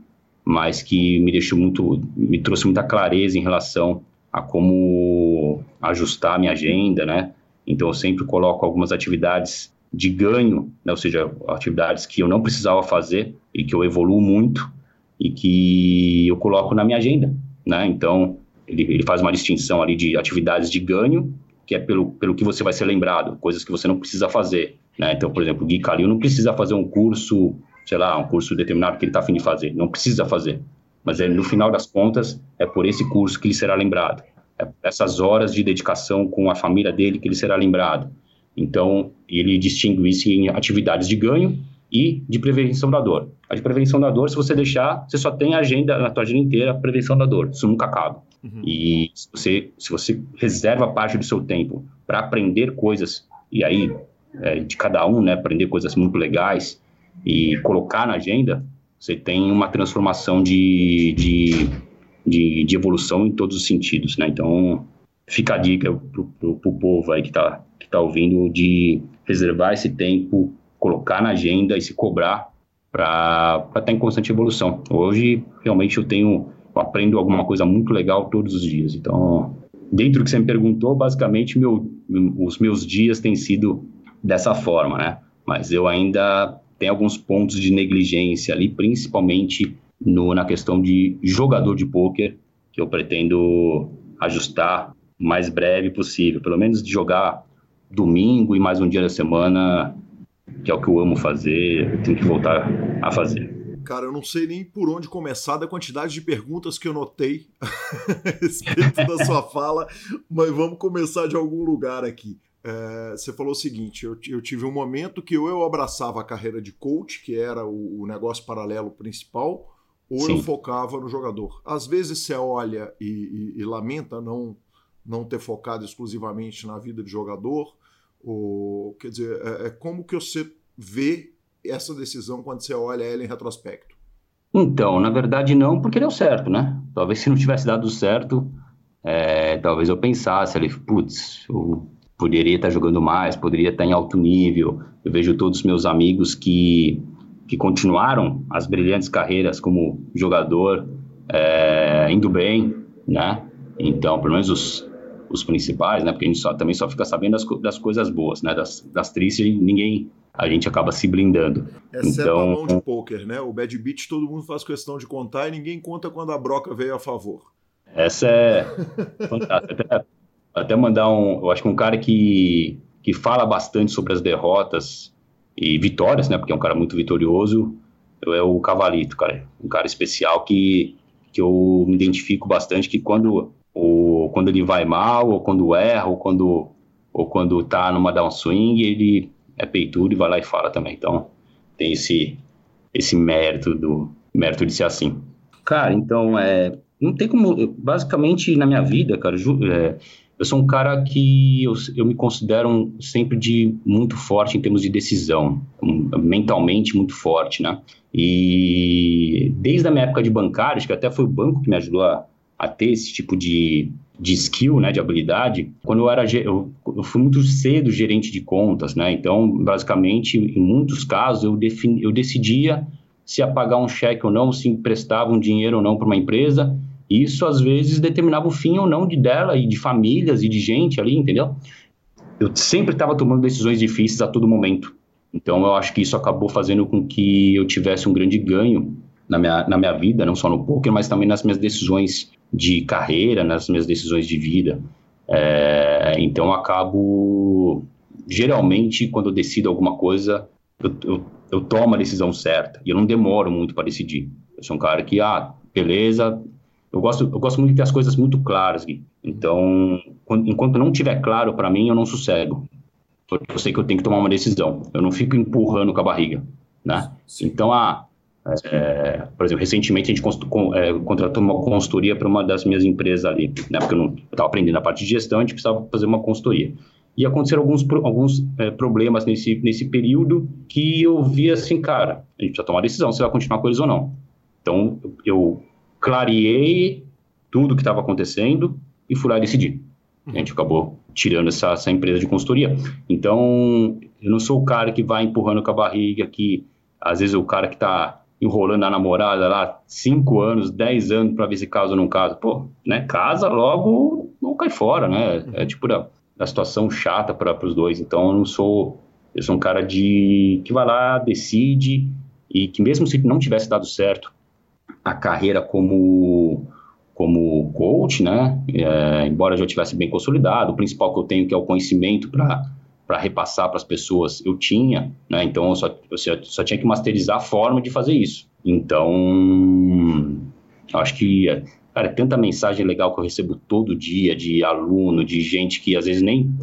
mas que me deixou muito, me trouxe muita clareza em relação a como ajustar a minha agenda, né? Então eu sempre coloco algumas atividades de ganho, né? ou seja, atividades que eu não precisava fazer e que eu evoluo muito e que eu coloco na minha agenda, né? Então, ele, ele faz uma distinção ali de atividades de ganho, que é pelo, pelo que você vai ser lembrado, coisas que você não precisa fazer, né? Então, por exemplo, o Gui Calil não precisa fazer um curso, sei lá, um curso determinado que ele está afim de fazer, não precisa fazer. Mas é, no final das contas, é por esse curso que ele será lembrado. É essas horas de dedicação com a família dele que ele será lembrado então, ele distingue isso em atividades de ganho e de prevenção da dor. A de prevenção da dor, se você deixar, você só tem a agenda, na tua agenda inteira, prevenção da dor. Isso nunca acaba. Uhum. E se você, se você reserva parte do seu tempo para aprender coisas, e aí, é, de cada um, né, aprender coisas muito legais e colocar na agenda, você tem uma transformação de, de, de, de evolução em todos os sentidos, né? Então, fica a dica pro, pro povo aí que está que tá ouvindo de reservar esse tempo, colocar na agenda e se cobrar para estar tá em constante evolução. Hoje, realmente, eu tenho, eu aprendo alguma coisa muito legal todos os dias. Então, dentro do que você me perguntou, basicamente, meu, os meus dias têm sido dessa forma, né? Mas eu ainda tenho alguns pontos de negligência ali, principalmente no, na questão de jogador de pôquer, que eu pretendo ajustar o mais breve possível, pelo menos de jogar domingo e mais um dia da semana, que é o que eu amo fazer, eu tenho que voltar a fazer. Cara, eu não sei nem por onde começar da quantidade de perguntas que eu notei a respeito da sua fala, mas vamos começar de algum lugar aqui. É, você falou o seguinte: eu, eu, tive um momento que ou eu abraçava a carreira de coach, que era o, o negócio paralelo principal, ou Sim. eu focava no jogador. Às vezes você olha e, e, e lamenta não não ter focado exclusivamente na vida de jogador? Ou, quer dizer, é, é como que você vê essa decisão quando você olha ela em retrospecto? Então, na verdade não, porque deu certo, né? Talvez se não tivesse dado certo, é, talvez eu pensasse ali, putz, eu poderia estar jogando mais, poderia estar em alto nível. Eu vejo todos os meus amigos que, que continuaram as brilhantes carreiras como jogador, é, indo bem, né? Então, pelo menos os, os principais, né? Porque a gente só, também só fica sabendo das, das coisas boas, né? Das, das tristes, ninguém a gente acaba se blindando. Exceto então, a mão de poker, né? O bad beat todo mundo faz questão de contar e ninguém conta quando a broca veio a favor. Essa é fantástica. Até, até mandar um, eu acho que um cara que que fala bastante sobre as derrotas e vitórias, né? Porque é um cara muito vitorioso. É o Cavalito, cara. Um cara especial que, que eu me identifico bastante. Que quando, o, quando ele vai mal, ou quando erra, ou quando, ou quando tá numa downswing, ele é peitudo e vai lá e fala também. Então, tem esse, esse mérito, do, mérito de ser assim. Cara, então, é, não tem como. Basicamente, na minha vida, cara, é, eu sou um cara que eu, eu me considero sempre de muito forte em termos de decisão, mentalmente muito forte, né? E desde a minha época de bancário, acho que até foi o banco que me ajudou a, a ter esse tipo de, de skill, né, de habilidade, quando eu era eu, fui muito cedo gerente de contas, né? Então, basicamente, em muitos casos eu, defini, eu decidia se ia pagar um cheque ou não, se emprestava um dinheiro ou não para uma empresa. Isso às vezes determinava o fim ou não de dela e de famílias e de gente ali, entendeu? Eu sempre estava tomando decisões difíceis a todo momento. Então, eu acho que isso acabou fazendo com que eu tivesse um grande ganho na minha, na minha vida, não só no poker, mas também nas minhas decisões de carreira, nas minhas decisões de vida. É, então, eu acabo, geralmente, quando eu decido alguma coisa, eu, eu, eu, tomo a decisão certa. E eu não demoro muito para decidir. Eu sou um cara que, ah, beleza. Eu gosto, eu gosto muito de ter as coisas muito claras, Gui. Então, quando, enquanto não tiver claro para mim, eu não sossego. Porque eu sei que eu tenho que tomar uma decisão. Eu não fico empurrando com a barriga, né? Então, ah, é, por exemplo, recentemente a gente com, é, contratou uma consultoria para uma das minhas empresas ali, né? Porque eu estava aprendendo a parte de gestão, a gente precisava fazer uma consultoria. E aconteceram alguns, alguns é, problemas nesse, nesse período que eu vi assim, cara, a gente precisa tomar decisão se vai continuar com eles ou não. Então, eu clareei tudo o que estava acontecendo e fui lá e decidi. A gente acabou tirando essa, essa empresa de consultoria. Então, eu não sou o cara que vai empurrando com a barriga, que às vezes o cara que está enrolando a namorada lá cinco anos, dez anos para ver se casa ou não casa. Pô, né? Casa logo, não cai fora, né? É tipo a situação chata para os dois. Então eu não sou, eu sou um cara de que vai lá, decide e que mesmo se não tivesse dado certo a carreira como como coach, né? É, embora já tivesse bem consolidado, o principal que eu tenho que é o conhecimento para para repassar para as pessoas, eu tinha, né? Então eu só, eu só tinha que masterizar a forma de fazer isso. Então, acho que, cara, é tanta mensagem legal que eu recebo todo dia de aluno, de gente que às vezes nem,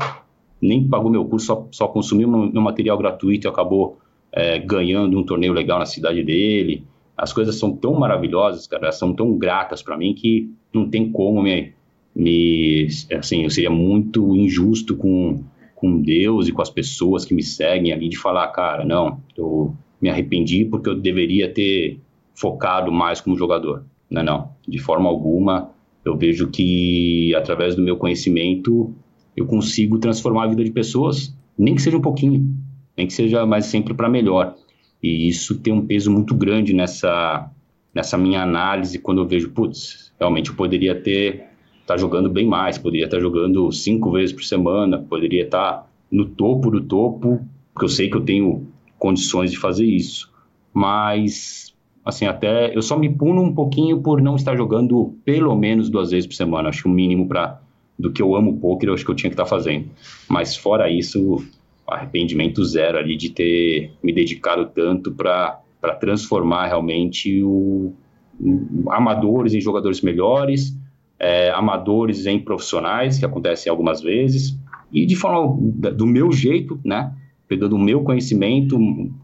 nem pagou meu curso, só, só consumiu meu material gratuito e acabou é, ganhando um torneio legal na cidade dele. As coisas são tão maravilhosas, cara, são tão gratas para mim que não tem como me, me, assim, eu seria muito injusto com com Deus e com as pessoas que me seguem ali de falar, cara, não, eu me arrependi porque eu deveria ter focado mais como jogador. Não, não, de forma alguma. Eu vejo que através do meu conhecimento eu consigo transformar a vida de pessoas, nem que seja um pouquinho, nem que seja mais sempre para melhor. E isso tem um peso muito grande nessa nessa minha análise quando eu vejo, putz, realmente eu poderia ter tá jogando bem mais, poderia estar tá jogando cinco vezes por semana, poderia estar tá no topo do topo, porque eu sei que eu tenho condições de fazer isso. Mas, assim, até eu só me puno um pouquinho por não estar jogando pelo menos duas vezes por semana. Acho o mínimo para do que eu amo poker, eu acho que eu tinha que estar fazendo. Mas fora isso, arrependimento zero ali de ter me dedicado tanto para transformar realmente o, o, amadores em jogadores melhores, é, amadores em profissionais, que acontece algumas vezes, e de forma do meu jeito, né? Pegando o meu conhecimento,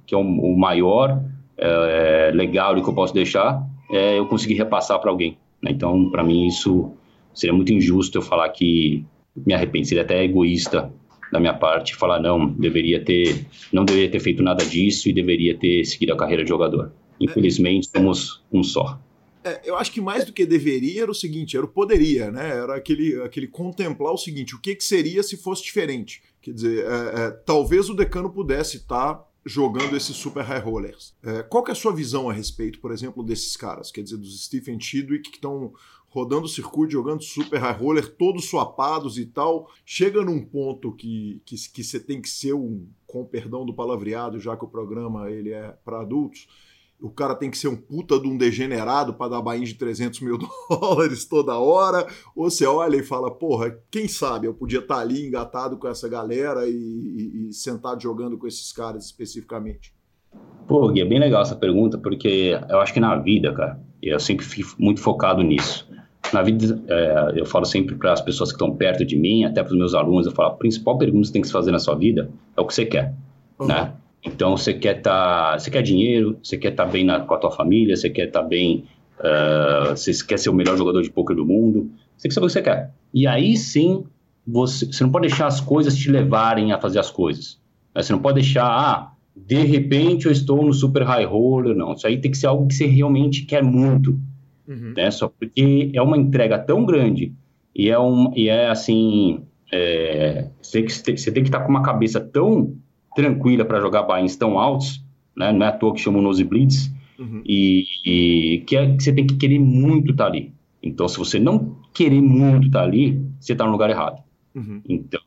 que é o, maior é, legal que eu posso deixar, é, eu conseguir repassar para alguém. Né? Então, para mim, isso seria muito injusto eu falar que me arrependo, seria até egoísta da minha parte falar não, deveria ter, não deveria ter feito nada disso e deveria ter seguido a carreira de jogador. Infelizmente, somos um só. É, eu acho que mais do que deveria era o seguinte, era o poderia, né? Era aquele, aquele contemplar o seguinte, o que, que seria se fosse diferente? Quer dizer, é, é, talvez o decano pudesse estar tá jogando esses super high rollers. É, qual que é a sua visão a respeito, por exemplo, desses caras? Quer dizer, dos Stephen Chidwick que estão rodando o circuito, jogando super high roller, todos suapados e tal. Chega num ponto que você que, que tem que ser um, com perdão do palavreado, já que o programa ele é para adultos, o cara tem que ser um puta de um degenerado para dar bain de 300 mil dólares toda hora, ou você olha e fala, porra, quem sabe eu podia estar tá ali engatado com essa galera e, e, e sentado jogando com esses caras especificamente? Pô, Gui, é bem legal essa pergunta, porque eu acho que na vida, cara, eu sempre fico muito focado nisso. Na vida, é, eu falo sempre para as pessoas que estão perto de mim, até para os meus alunos, eu falo, a principal pergunta que você tem que se fazer na sua vida é o que você quer, uhum. né? Então você quer estar, tá, você quer dinheiro, você quer estar tá bem na, com a tua família, você quer estar tá bem, uh, você quer ser o melhor jogador de poker do mundo, você quer saber o que você quer. E aí sim, você, você não pode deixar as coisas te levarem a fazer as coisas. Né? Você não pode deixar, ah, de repente eu estou no super high roller, não. Isso aí tem que ser algo que você realmente quer muito, uhum. né? Só porque é uma entrega tão grande e é um, e é assim, é, você, tem que, você tem que estar com uma cabeça tão tranquila para jogar bains tão altos, né? Não é à toa que chamam nosebleeds, uhum. e, e que, é, que você tem que querer muito estar tá ali. Então, se você não querer muito estar tá ali, você está no lugar errado. Uhum. Então,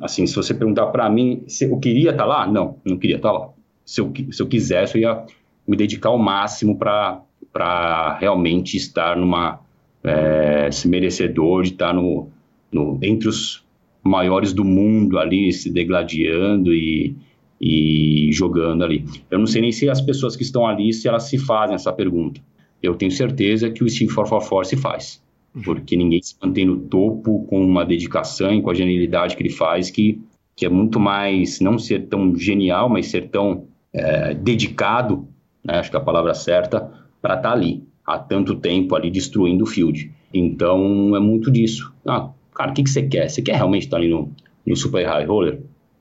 assim, se você perguntar para mim se eu queria estar tá lá, não, não queria estar tá lá. Se eu, se eu quisesse, eu ia me dedicar ao máximo para realmente estar numa. É, se merecedor de estar no, no, entre os maiores do mundo ali se degladiando e, e jogando ali. Eu não sei nem se as pessoas que estão ali, se elas se fazem essa pergunta. Eu tenho certeza que o Steve 444 se faz, uhum. porque ninguém se mantém no topo com uma dedicação e com a genialidade que ele faz, que, que é muito mais, não ser tão genial, mas ser tão é, dedicado, né, acho que é a palavra certa, para estar tá ali, há tanto tempo ali destruindo o field. Então, é muito disso. Ah, cara, o que, que você quer? Você quer realmente estar ali no, no Super High Roller?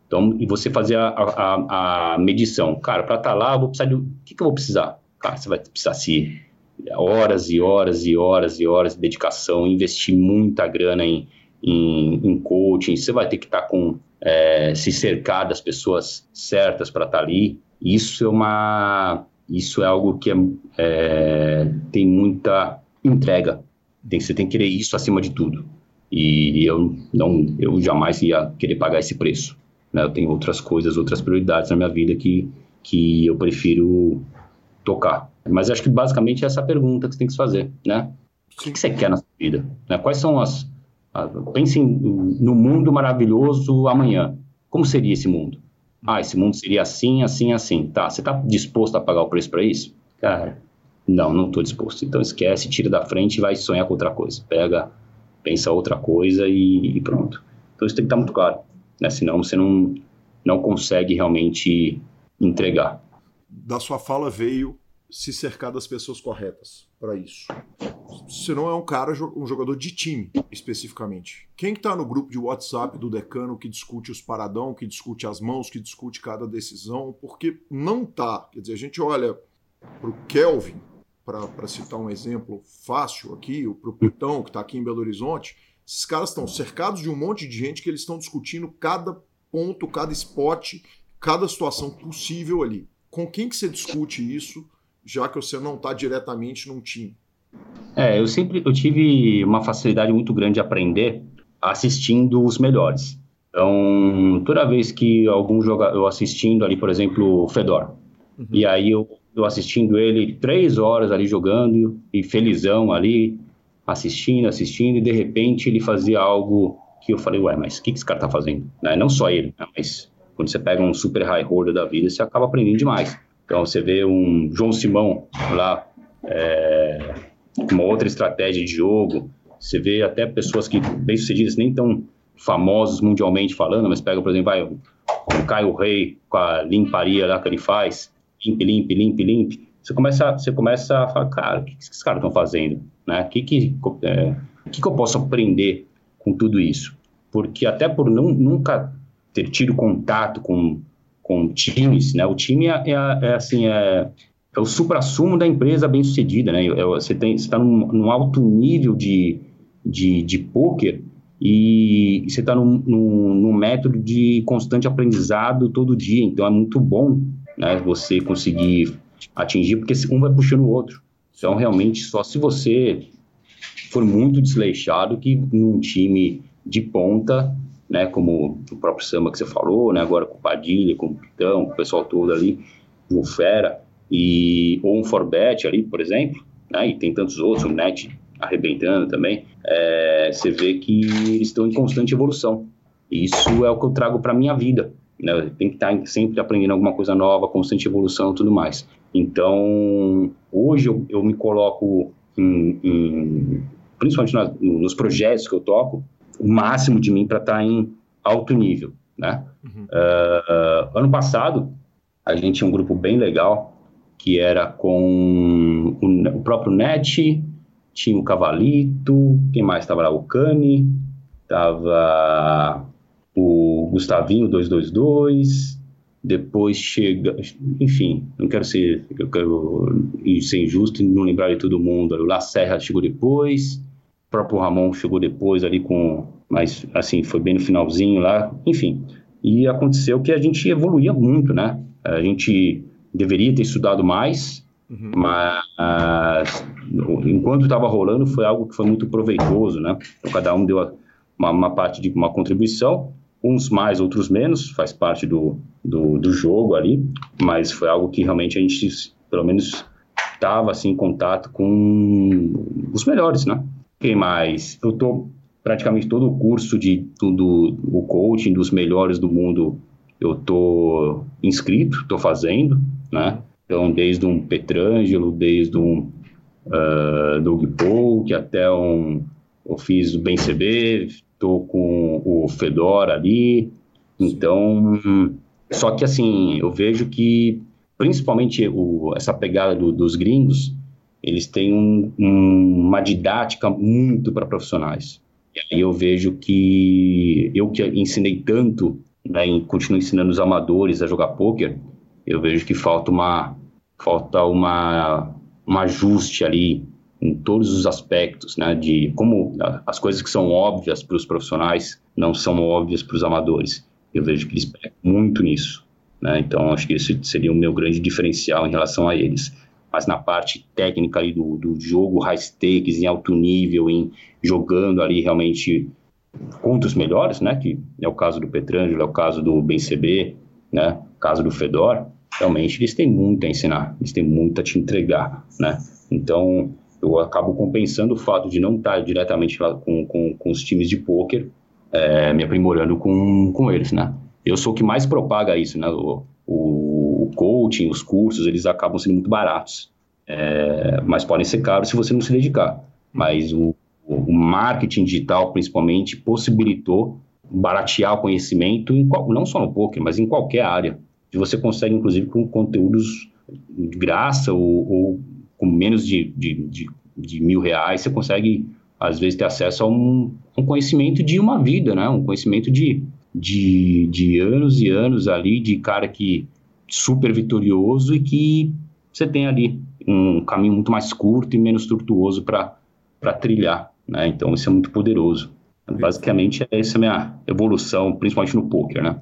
Então, e você fazer a, a, a medição. Cara, para estar tá lá, eu vou precisar de. O que, que eu vou precisar? Cara, você vai precisar se horas e horas e horas e horas de dedicação, investir muita grana em, em, em coaching. Você vai ter que estar tá com. É, se cercar das pessoas certas para estar tá ali. Isso é uma. Isso é algo que é, é, tem muita entrega. Tem, você tem que querer isso acima de tudo e eu não eu jamais ia querer pagar esse preço né? eu tenho outras coisas outras prioridades na minha vida que que eu prefiro tocar. Mas acho que basicamente é essa pergunta que você tem que fazer né? O que, que você quer na sua vida né? quais são as pense no mundo maravilhoso amanhã. Como seria esse mundo? Ah esse mundo seria assim assim assim. Tá você está disposto a pagar o preço para isso? Cara não não estou disposto. Então esquece tira da frente e vai sonhar com outra coisa. Pega pensa outra coisa e, e pronto. Então isso tem que estar muito claro, né? Senão você não, não consegue realmente entregar. Da sua fala veio se cercar das pessoas corretas para isso. Você não é um cara, um jogador de time, especificamente. Quem está no grupo de WhatsApp do decano que discute os paradão, que discute as mãos, que discute cada decisão, porque não tá. Quer dizer, a gente olha para o Kelvin, para citar um exemplo fácil aqui, o Proputão, que está aqui em Belo Horizonte, esses caras estão cercados de um monte de gente que eles estão discutindo cada ponto, cada spot, cada situação possível ali. Com quem que você discute isso, já que você não está diretamente num time? É, eu sempre eu tive uma facilidade muito grande de aprender assistindo os melhores. Então, toda vez que algum jogador, eu assistindo ali, por exemplo, o Fedor, uhum. e aí eu eu assistindo ele três horas ali jogando e felizão ali, assistindo, assistindo, e de repente ele fazia algo que eu falei, ué, mas o que, que esse cara tá fazendo? Né? Não só ele, né? mas quando você pega um super high roller da vida, você acaba aprendendo demais. Então você vê um João Simão lá, é, uma outra estratégia de jogo, você vê até pessoas que bem sucedidas, nem tão famosos mundialmente falando, mas pega, por exemplo, vai, o Caio Rei com a limparia lá que ele faz, limpe, limpe, limpe, limpe, você começa, você começa a falar, cara, o que, esses caras estão fazendo? Né? O que, que, é, que, que eu posso aprender com tudo isso? Porque até por não, nunca ter tido contato com, com times, né? O time é, é, é assim, é, é o supra-sumo da empresa bem-sucedida, né? É, você está num, num, alto nível de, de, de poker e você está num, num, num, método de constante aprendizado todo dia. Então, é muito bom né, você conseguir atingir, porque um vai puxando o outro. Então, realmente, só se você for muito desleixado que num time de ponta, né, como o próprio Samba que você falou, né, agora com o Padilha, com o Pitão, o pessoal todo ali, o Fera, e, ou um Forbet ali, por exemplo, né, e tem tantos outros, o Net arrebentando também, é, você vê que eles estão em constante evolução. Isso é o que eu trago para minha vida. Né? Tem que estar sempre aprendendo alguma coisa nova, constante evolução e tudo mais. Então, hoje eu, eu me coloco, em, em, principalmente nas, nos projetos que eu toco, o máximo de mim para estar em alto nível. Né? Uhum. Uh, ano passado, a gente tinha um grupo bem legal, que era com o, o próprio NET, tinha o Cavalito, quem mais estava lá? O Cane, estava o Gustavinho 222, depois chega, enfim, não quero ser, eu quero ser injusto e não lembrar de todo mundo. O La Serra chegou depois, o próprio Ramon chegou depois ali com, mas assim, foi bem no finalzinho lá, enfim. E aconteceu que a gente evoluía muito, né? A gente deveria ter estudado mais, uhum. mas enquanto estava rolando foi algo que foi muito proveitoso, né? Então, cada um deu uma, uma parte de uma contribuição uns mais, outros menos, faz parte do, do, do jogo ali, mas foi algo que realmente a gente, pelo menos, estava assim, em contato com os melhores, né? Quem mais? Eu tô praticamente todo o curso de tudo, o coaching dos melhores do mundo, eu tô inscrito, tô fazendo, né? Então, desde um Petrangelo, desde um uh, Doug Polk, até um, eu fiz o Bem CB, tô com o Fedora ali. Então, só que assim, eu vejo que principalmente o, essa pegada do, dos gringos, eles têm um, um, uma didática muito para profissionais. E aí eu vejo que eu que ensinei tanto, né, e continuo ensinando os amadores a jogar poker, eu vejo que falta uma falta uma um ajuste ali em todos os aspectos, né, de como as coisas que são óbvias para os profissionais não são óbvias para os amadores. Eu vejo que eles pegam muito nisso, né, então acho que esse seria o meu grande diferencial em relação a eles. Mas na parte técnica ali do, do jogo, high stakes, em alto nível, em jogando ali realmente contra os melhores, né, que é o caso do Petrangelo, é o caso do BenCB, né, caso do Fedor, realmente eles têm muito a ensinar, eles têm muito a te entregar, né, então eu acabo compensando o fato de não estar diretamente com, com, com os times de pôquer, é, me aprimorando com, com eles, né? Eu sou o que mais propaga isso, né? O, o, coaching, os cursos, eles acabam sendo muito baratos, é, mas podem ser caros se você não se dedicar. Mas o, o marketing digital, principalmente, possibilitou baratear o conhecimento, em, não só no poker, mas em qualquer área. E você consegue, inclusive, com conteúdos de graça ou, ou com menos de, de, de, de, mil reais, você consegue, às vezes, ter acesso a um, um conhecimento de uma vida, né? Um conhecimento de, de, de anos e anos ali, de cara que super vitorioso e que você tem ali um caminho muito mais curto e menos tortuoso para trilhar, né? Então, isso é muito poderoso. Basicamente, essa é a minha evolução, principalmente no poker, né?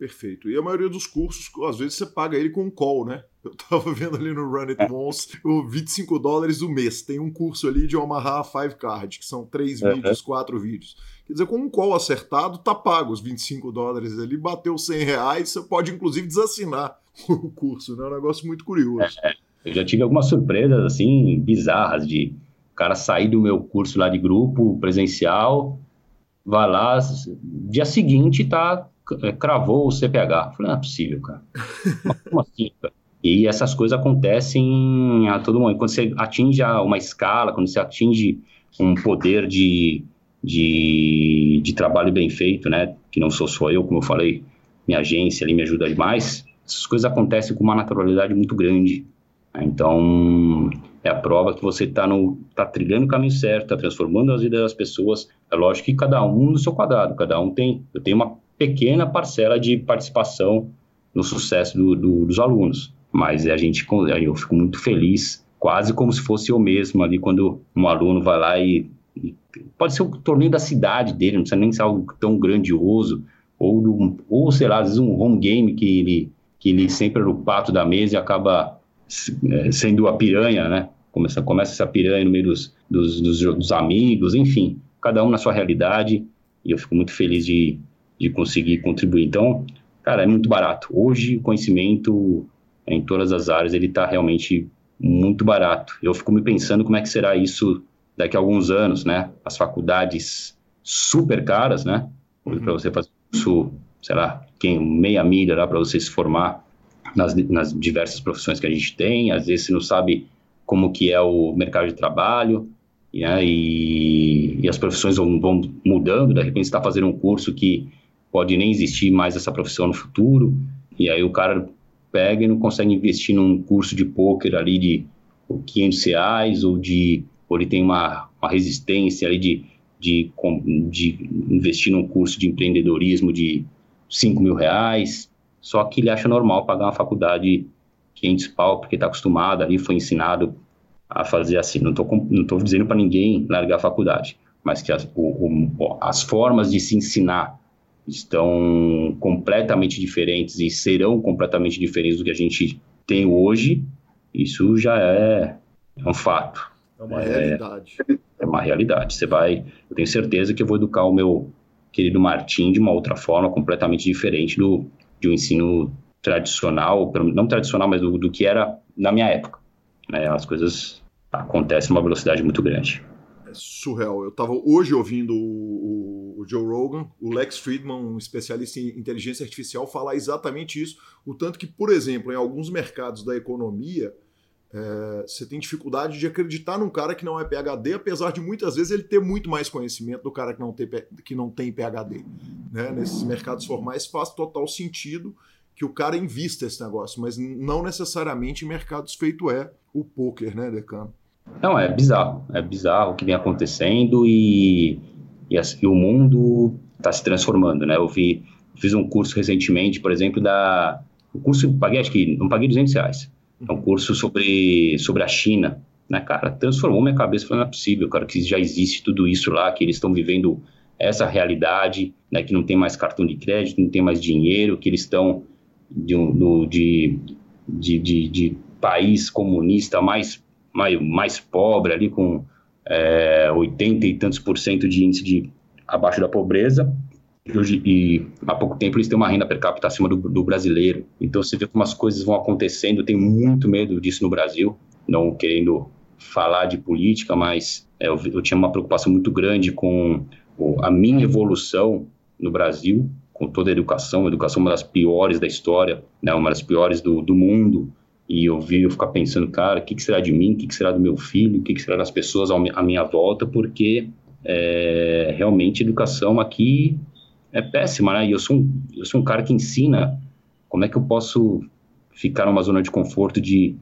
Perfeito. E a maioria dos cursos, às vezes você paga ele com um call, né? Eu tava vendo ali no Run It Once, o 25 dólares o mês. Tem um curso ali de Omaha Five Card, que são três uhum. vídeos, quatro vídeos. Quer dizer, com um call acertado, tá pago os 25 dólares ali, bateu 100 reais, você pode inclusive desassinar o curso, né? É um negócio muito curioso. É, eu já tive algumas surpresas, assim, bizarras, de o cara sair do meu curso lá de grupo presencial, vai lá, dia seguinte tá é, cravou o CPH. Eu falei, não é possível, cara. Como assim, cara? E essas coisas acontecem a todo momento. Quando você atinge uma escala, quando você atinge um poder de, de, de trabalho bem feito, né? Que não sou só eu, como eu falei, minha agência ali me ajuda demais. Essas coisas acontecem com uma naturalidade muito grande. Né? Então, é a prova que você está tá trilhando o caminho certo, está transformando as vidas das pessoas. É lógico que cada um no seu quadrado, cada um tem. Eu tenho uma pequena parcela de participação no sucesso do, do, dos alunos. mas a gente, eu fico muito feliz, quase como se fosse eu mesmo ali, quando um aluno vai lá e, pode ser o torneio da cidade dele, não precisa nem ser algo tão grandioso, ou, do, ou sei lá, às vezes um home game que ele, que ele sempre era o pato da mesa e acaba é, sendo a piranha, né? Começa, começa essa piranha no meio dos, dos, dos, dos amigos, enfim, cada um na sua realidade, e eu fico muito feliz de, de conseguir contribuir. Então, cara, é muito barato. Hoje, o conhecimento em todas as áreas, ele está realmente muito barato. Eu fico me pensando como é que será isso daqui a alguns anos, né? As faculdades super caras, né? Uhum. Para você fazer curso, sei lá, quem, meia milha lá para você se formar nas, nas diversas profissões que a gente tem. Às vezes você não sabe como que é o mercado de trabalho, né? e, e as profissões vão, vão mudando. De repente você está fazendo um curso que pode nem existir mais essa profissão no futuro, e aí o cara pega e não consegue investir num curso de pôquer ali de 500 reais ou de ou ele tem uma, uma resistência ali de, de, de investir num curso de empreendedorismo de 5 mil reais, só que ele acha normal pagar uma faculdade 500 pau, porque está acostumado ali, foi ensinado a fazer assim. Não estou não tô dizendo para ninguém largar a faculdade, mas que as, o, o, as formas de se ensinar estão completamente diferentes e serão completamente diferentes do que a gente tem hoje, isso já é, é um fato. É uma é, realidade. É uma realidade. Você vai, eu tenho certeza que eu vou educar o meu querido Martim de uma outra forma completamente diferente do de um ensino tradicional, não tradicional, mas do, do que era na minha época. Né? As coisas acontecem numa velocidade muito grande. É surreal. Eu estava hoje ouvindo o, o, Joe Rogan, o Lex Friedman, um especialista em inteligência artificial, falar exatamente isso. O tanto que, por exemplo, em alguns mercados da economia, é, você tem dificuldade de acreditar num cara que não é PhD, apesar de muitas vezes ele ter muito mais conhecimento do cara que não tem, que não tem PhD. Né? Nesses mercados formais faz total sentido que o cara invista esse negócio, mas não necessariamente em mercados feito é o poker, né, Decano? Não, é bizarro. É bizarro o que vem acontecendo e, e, e o mundo está se transformando, né? Eu vi, fiz um curso recentemente, por exemplo, da... O curso, paguei, acho que não paguei 200 reais. É um curso sobre, sobre a China, né, cara? Transformou minha cabeça, falando, não é possível, cara, que já existe tudo isso lá, que eles estão vivendo essa realidade, né, que não tem mais cartão de crédito, não tem mais dinheiro, que eles estão de, de, de, de, de país comunista mais mais, mais pobre, ali com é, 80 e tantos por cento de índice de abaixo da pobreza, hoje, e há pouco tempo eles têm uma renda per capita acima do, do, brasileiro. Então você vê como as coisas vão acontecendo, eu tenho muito medo disso no Brasil, não querendo falar de política, mas é, eu, eu, tinha uma preocupação muito grande com a minha evolução no Brasil, com toda a educação, a educação é uma das piores da história, né, uma das piores do, do mundo, e eu vi eu ficar pensando, cara, o que, que será de mim, o que, que será do meu filho, o que, que será das pessoas à minha volta, porque é, realmente educação aqui é péssima, né? E eu sou, um, eu sou um cara que ensina como é que eu posso ficar numa zona de conforto de,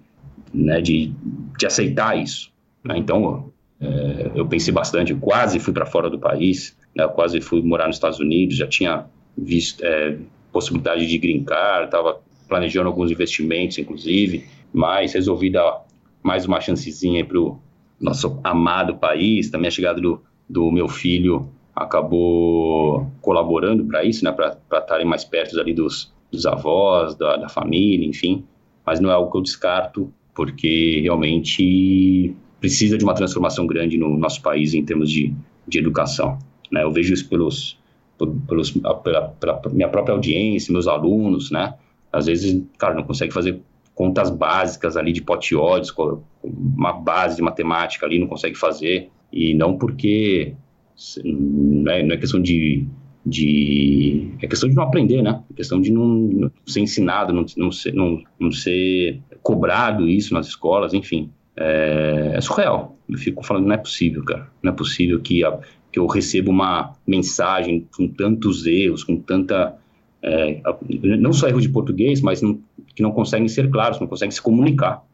né, de, de aceitar isso. Né? Então, é, eu pensei bastante, quase fui para fora do país, né? quase fui morar nos Estados Unidos, já tinha visto é, possibilidade de green card, estava planejando alguns investimentos, inclusive, mas resolvi dar mais uma chancezinha para o nosso amado país. Também a chegada do, do meu filho acabou colaborando para isso, né, para estarem mais perto ali dos, dos avós, da, da, família, enfim. Mas não é algo que eu descarto, porque realmente precisa de uma transformação grande no nosso país em termos de, de educação. Né? Eu vejo isso pelos, pelos, pela, pela minha própria audiência, meus alunos, né? Às vezes, cara, não consegue fazer contas básicas ali de potióides, uma base de matemática ali, não consegue fazer. E não porque não é, não é questão de, de. É questão de não aprender, né? É questão de não, não ser ensinado, não, não, ser, não, não ser cobrado isso nas escolas, enfim. É, é, surreal. Eu fico falando, não é possível, cara. Não é possível que, a, que eu receba uma mensagem com tantos erros, com tanta é, não só erros de português, mas não, que não conseguem ser claros, não conseguem se comunicar.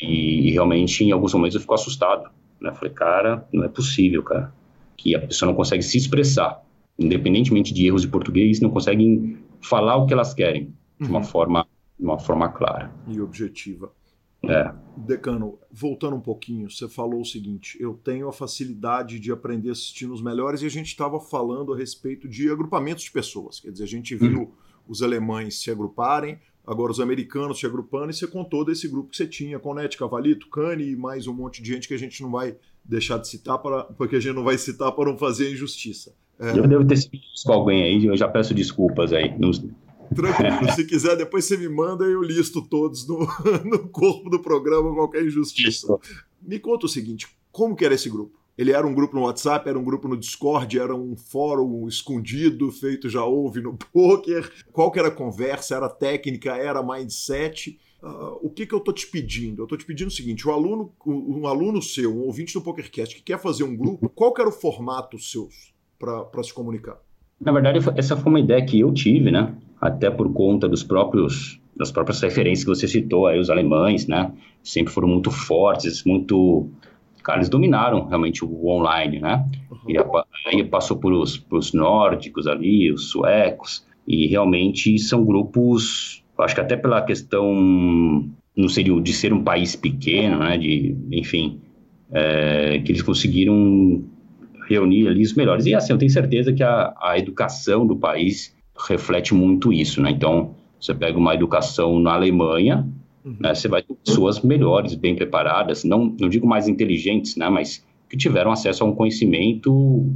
E, e, realmente, em alguns momentos, eu fico assustado. Né? Falei, cara, não é possível, cara, que a pessoa não consegue se expressar, independentemente de erros de português, não conseguem falar o que elas querem de uma uhum. forma de uma forma clara. E objetiva. É. Decano, voltando um pouquinho, você falou o seguinte: eu tenho a facilidade de aprender assistindo os melhores, e a gente estava falando a respeito de agrupamentos de pessoas. Quer dizer, a gente viu uhum. os alemães se agruparem, agora os americanos se agrupando, e você contou desse grupo que você tinha, Conete, Cavalito, Cane e mais um monte de gente que a gente não vai deixar de citar, para, porque a gente não vai citar para não fazer injustiça. É... Eu devo ter sido com alguém aí, eu já peço desculpas aí. Tranquilo, se quiser, depois você me manda e eu listo todos no, no corpo do programa, qualquer injustiça. Me conta o seguinte: como que era esse grupo? Ele era um grupo no WhatsApp, era um grupo no Discord, era um fórum escondido, feito já houve no poker. Qual que era a conversa? Era técnica? Era mindset? Uh, o que, que eu estou te pedindo? Eu estou te pedindo o seguinte: o aluno, um aluno seu, um ouvinte do PokerCast que quer fazer um grupo, qual que era o formato seus para se comunicar? Na verdade, essa foi uma ideia que eu tive, né? Até por conta dos próprios das próprias referências que você citou, aí os alemães, né? Sempre foram muito fortes, muito cara, eles dominaram realmente o online, né? E aí passou por os, por os nórdicos ali, os suecos, e realmente são grupos, acho que até pela questão, não seria de ser um país pequeno, né? De, enfim, é, que eles conseguiram reunir ali os melhores. E assim, eu tenho certeza que a, a educação do país reflete muito isso, né? Então, você pega uma educação na Alemanha, uhum. né, você vai ter pessoas melhores, bem preparadas, não, não digo mais inteligentes, né, mas que tiveram acesso a um conhecimento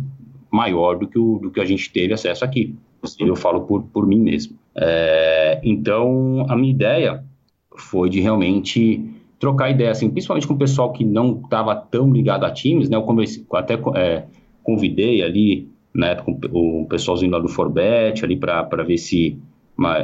maior do que, o, do que a gente teve acesso aqui. Eu falo por, por mim mesmo. É, então, a minha ideia foi de realmente trocar ideia, assim, principalmente com o pessoal que não estava tão ligado a times, né? Eu conversei, até é, convidei ali, né, com o pessoalzinho lá do Forbet ali para ver se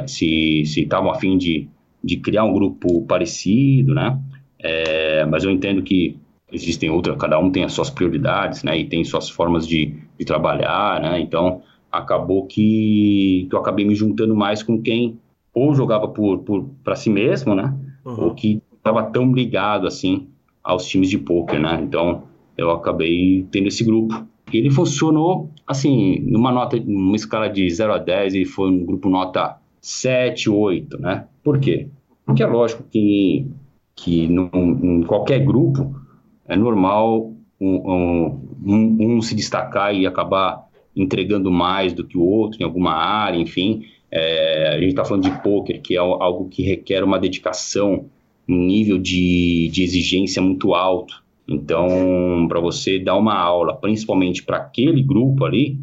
se estavam afim de, de criar um grupo parecido, né? É, mas eu entendo que existem outras, cada um tem as suas prioridades, né? E tem suas formas de, de trabalhar, né? Então acabou que, que eu acabei me juntando mais com quem ou jogava por, por para si mesmo, né? Uhum. Ou que estava tão ligado assim aos times de poker, né? Então eu acabei tendo esse grupo ele funcionou, assim, numa nota, numa escala de 0 a 10, e foi um grupo nota 7, 8, né? Por quê? Porque é lógico que, que num, em qualquer grupo é normal um, um, um, se destacar e acabar entregando mais do que o outro em alguma área, enfim. É, a gente está falando de poker, que é algo que requer uma dedicação, um nível de, de exigência muito alto. Então, para você dar uma aula, principalmente para aquele grupo ali,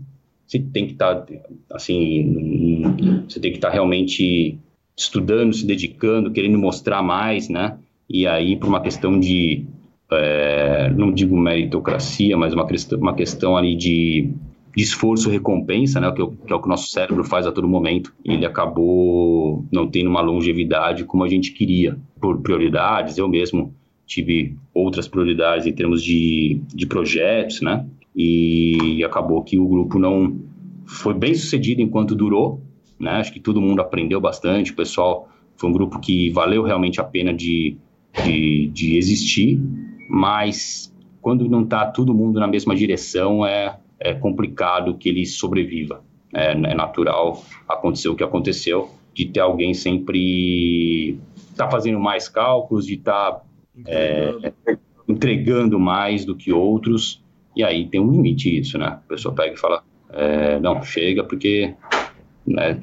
você tem que estar, tá, assim, você tem que estar tá realmente estudando, se dedicando, querendo mostrar mais, né? E aí, por uma questão de, é, não digo meritocracia, mas uma questão, uma questão ali de, de esforço recompensa, né? Que, é que é o que o nosso cérebro faz a todo momento. Ele acabou não tendo uma longevidade como a gente queria, por prioridades. Eu mesmo tive outras prioridades em termos de, de projetos, né? E acabou que o grupo não foi bem sucedido enquanto durou, né? Acho que todo mundo aprendeu bastante, o pessoal foi um grupo que valeu realmente a pena de, de, de existir, mas quando não está todo mundo na mesma direção, é, é complicado que ele sobreviva. É, é natural acontecer o que aconteceu, de ter alguém sempre tá fazendo mais cálculos, de estar tá entregando. É, entregando mais do que outros, e aí tem um limite isso, né? A pessoa pega e fala, é, não, chega porque né,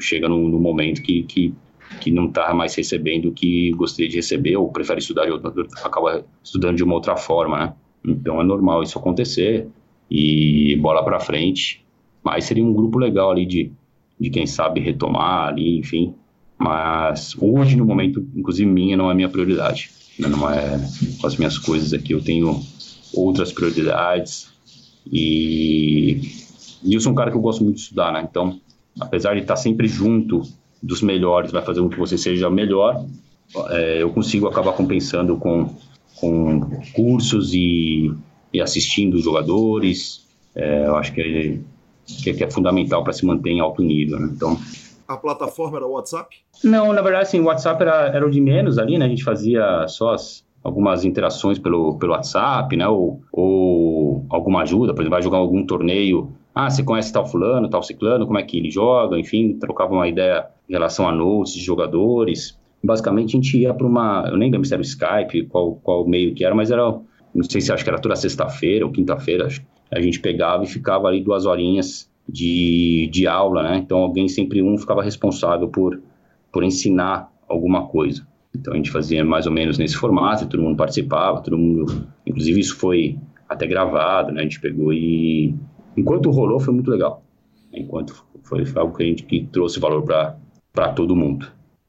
chega no, no, momento que, que, que não está mais recebendo o que gostaria de receber, ou prefere estudar de outra, acaba estudando de uma outra forma, né? Então é normal isso acontecer, e bola para frente, mas seria um grupo legal ali de, de quem sabe retomar ali, enfim, mas hoje, no momento, inclusive minha, não é minha prioridade. Né? Não é com as minhas coisas aqui. Eu tenho outras prioridades. E, e eu sou um cara que eu gosto muito de estudar, né? Então, apesar de estar sempre junto dos melhores, vai fazer com que você seja melhor, é, eu consigo acabar compensando com, com cursos e, e assistindo os jogadores. É, eu acho que é, que é fundamental para se manter em alto nível. Né? Então, a plataforma era o WhatsApp? Não, na verdade, sim, o WhatsApp era, era o de menos ali, né? A gente fazia só as, algumas interações pelo, pelo WhatsApp, né? Ou, ou alguma ajuda, por exemplo, vai jogar algum torneio. Ah, você conhece tal fulano, tal ciclano, como é que ele joga? Enfim, trocava uma ideia em relação a notes de jogadores. Basicamente, a gente ia para uma. Eu nem lembro se era o Skype, qual, qual meio que era, mas era. Não sei se acho que era toda sexta-feira ou quinta-feira. A gente pegava e ficava ali duas horinhas de, de aula, né? Então, alguém, sempre um, ficava responsável por, por ensinar alguma coisa. Então, a gente fazia mais ou menos nesse formato, todo mundo participava, todo mundo. Inclusive, isso foi até gravado, né? A gente pegou e. Enquanto rolou, foi muito legal. Enquanto foi, foi algo que a gente que trouxe valor para todo mundo.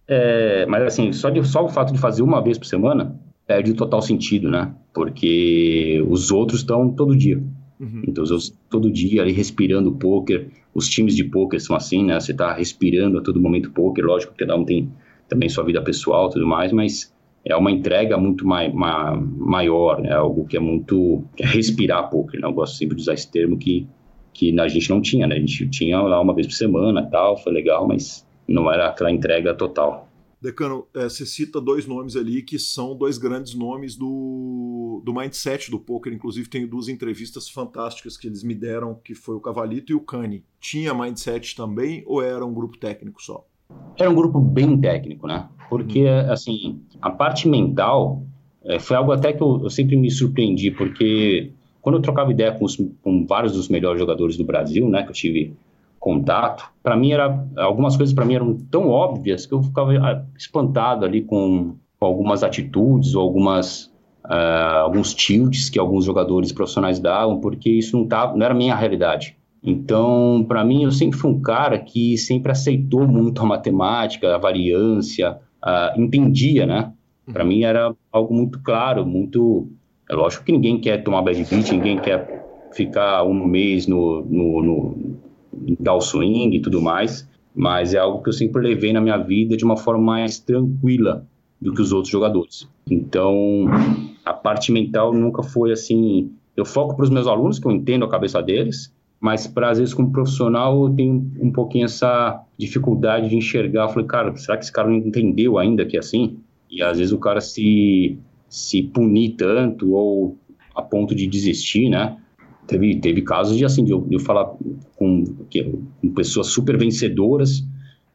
É, mas assim, só, de, só o fato de fazer uma vez por semana perde o total sentido, né? Porque os outros estão todo dia. Uhum. Então, outros todo dia ali respirando poker. Os times de poker são assim, né? Você está respirando a todo momento poker. Lógico que cada um tem também sua vida pessoal tudo mais, mas é uma entrega muito mai, ma, maior, né? Algo que é muito... Que é respirar poker, né? Eu gosto sempre de usar esse termo que, que a gente não tinha, né? A gente tinha lá uma vez por semana tal, foi legal, mas não era aquela entrega total. Decano, é, você cita dois nomes ali que são dois grandes nomes do, do mindset do poker. Inclusive, tenho duas entrevistas fantásticas que eles me deram, que foi o Cavalito e o Cani. Tinha mindset também ou era um grupo técnico só? Era um grupo bem técnico, né? Porque, hum. assim, a parte mental é, foi algo até que eu, eu, sempre me surpreendi, porque quando eu trocava ideia com, os, com vários dos melhores jogadores do Brasil, né, que eu tive contato, para mim era algumas coisas para mim eram tão óbvias que eu ficava ah, espantado ali com, com algumas atitudes ou algumas uh, alguns tilts que alguns jogadores profissionais davam, porque isso não tava, não era minha realidade. Então, para mim, eu sempre fui um cara que sempre aceitou muito a matemática, a variância, uh, entendia, né? Para mim era algo muito claro, muito. É lógico que ninguém quer tomar bad beat, ninguém quer ficar um mês no, no, no dar o swing e tudo mais, mas é algo que eu sempre levei na minha vida de uma forma mais tranquila do que os outros jogadores. Então, a parte mental nunca foi assim. Eu foco para os meus alunos, que eu entendo a cabeça deles, mas para às vezes como profissional eu tenho um pouquinho essa dificuldade de enxergar. Eu falei, cara, será que esse cara não entendeu ainda que é assim? E às vezes o cara se, se punir tanto ou a ponto de desistir, né? Teve, teve casos de, assim, de eu, de eu falar com, com pessoas super vencedoras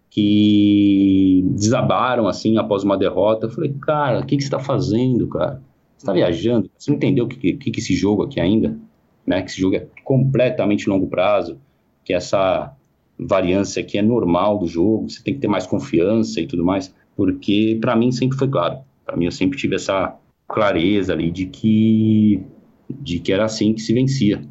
que desabaram, assim, após uma derrota. Eu falei, cara, o que, que você está fazendo, cara? Você está viajando? Você não entendeu o que, que, que esse jogo aqui ainda? Né? Que esse jogo é completamente longo prazo, que essa variância aqui é normal do jogo, você tem que ter mais confiança e tudo mais, porque para mim sempre foi claro. Para mim eu sempre tive essa clareza ali de que de que era assim que se vencia.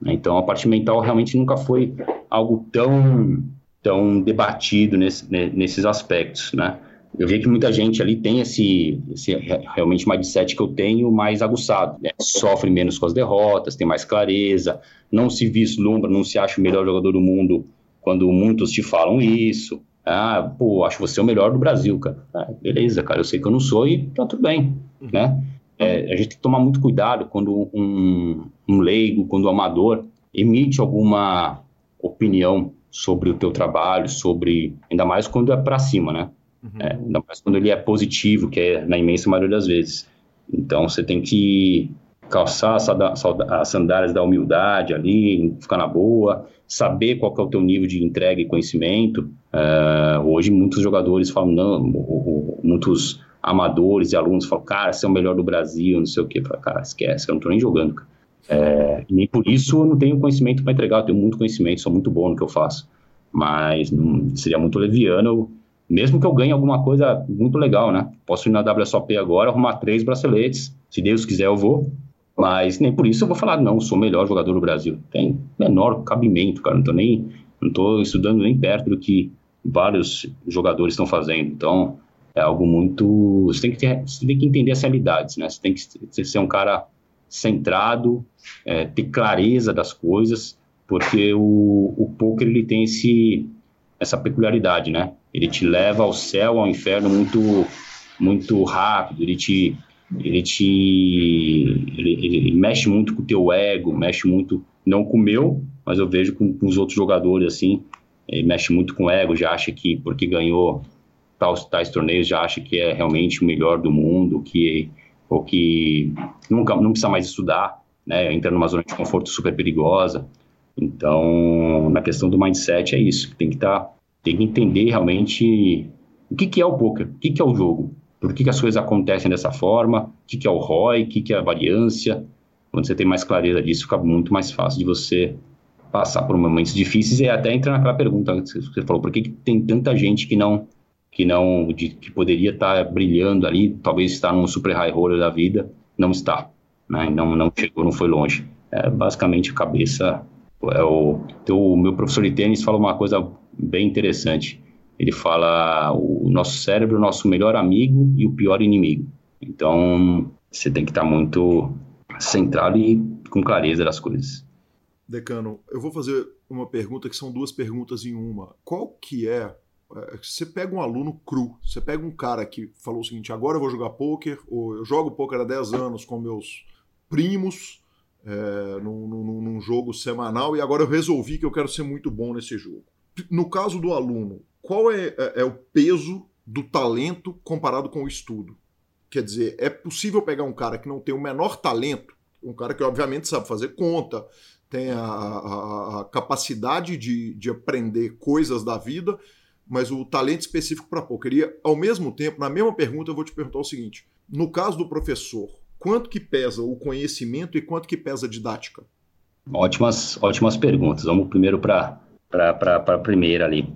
Né? Então, a parte mental realmente nunca foi algo tão, tão debatido nesse, nesses aspectos, né? Eu vi que muita gente ali tem esse, esse realmente mindset que eu tenho mais aguçado. Né? Sofre menos com as derrotas, tem mais clareza, não se vislumbra, não se acha o melhor jogador do mundo quando muitos te falam isso. Ah, pô, acho você o melhor do Brasil, cara. Ah, beleza, cara, eu sei que eu não sou e tá tudo bem, né? É, a gente tem que tomar muito cuidado quando um, um leigo, quando um amador emite alguma opinião sobre o teu trabalho, sobre ainda mais quando é para cima, né? Uhum. É, ainda mais quando ele é positivo, que é na imensa maioria das vezes. Então você tem que calçar as sandálias da humildade ali, ficar na boa, saber qual é o teu nível de entrega e conhecimento. Uh, hoje muitos jogadores falam não, muitos amadores e alunos falam, cara, você é o melhor do Brasil, não sei o quê. Falo, cara, esquece, eu não tô nem jogando. É, e nem por isso eu não tenho conhecimento para entregar, eu tenho muito conhecimento, sou muito bom no que eu faço. Mas não, seria muito leviano, mesmo que eu ganhe alguma coisa muito legal, né? Posso ir na WSOP agora, arrumar três braceletes, se Deus quiser eu vou, mas nem por isso eu vou falar, não, sou o melhor jogador do Brasil. Tem menor cabimento, cara, não tô nem, não tô estudando nem perto do que vários jogadores estão fazendo. Então, é algo muito. Você tem que, ter, você tem que entender as realidades, né? Você tem que ser um cara centrado, é, ter clareza das coisas, porque o, o poker ele tem esse, essa peculiaridade, né? Ele te leva ao céu, ao inferno muito, muito rápido. Ele te, ele te, ele, ele mexe muito com o teu ego, mexe muito, não com o meu, mas eu vejo com, com os outros jogadores assim. Ele mexe muito com o ego, já acha que porque ganhou tais, tais torneios já acha que é realmente o melhor do mundo, que ou que nunca não precisa mais estudar, né? Entra numa zona de conforto super perigosa. Então, na questão do mindset é isso, tem que estar tá Tem que entender realmente o que, que é o poker, o que, que é o jogo, por que, que as coisas acontecem dessa forma, o que, que é o ROI, o que, que é a variância. Quando você tem mais clareza disso, fica muito mais fácil de você passar por momentos difíceis e até entrar naquela pergunta que você falou, por que, que tem tanta gente que não que não de, que poderia estar brilhando ali, talvez estar num super high roller da vida, não está, né? Não não chegou, não foi longe. É basicamente a cabeça é o, então, o meu professor de tênis fala uma coisa bem interessante. Ele fala o nosso cérebro, é o nosso melhor amigo e o pior inimigo. Então, você tem que estar muito centrado e com clareza das coisas. Decano, eu vou fazer uma pergunta que são duas perguntas em uma. Qual que é você pega um aluno cru, você pega um cara que falou o seguinte, agora eu vou jogar pôquer, ou eu jogo pôquer há 10 anos com meus primos, é, num, num, num, jogo semanal e agora eu resolvi que eu quero ser muito bom nesse jogo. No caso do aluno, qual é, é, é o peso do talento comparado com o estudo? Quer dizer, é possível pegar um cara que não tem o menor talento, um cara que obviamente sabe fazer conta, tem a, a, a capacidade de, de aprender coisas da vida, mas o talento específico para poker. E, ao mesmo tempo, na mesma pergunta, eu vou te perguntar o seguinte: no caso do professor, quanto que pesa o conhecimento e quanto que pesa a didática? Ótimas, ótimas perguntas. Vamos primeiro para a primeira ali.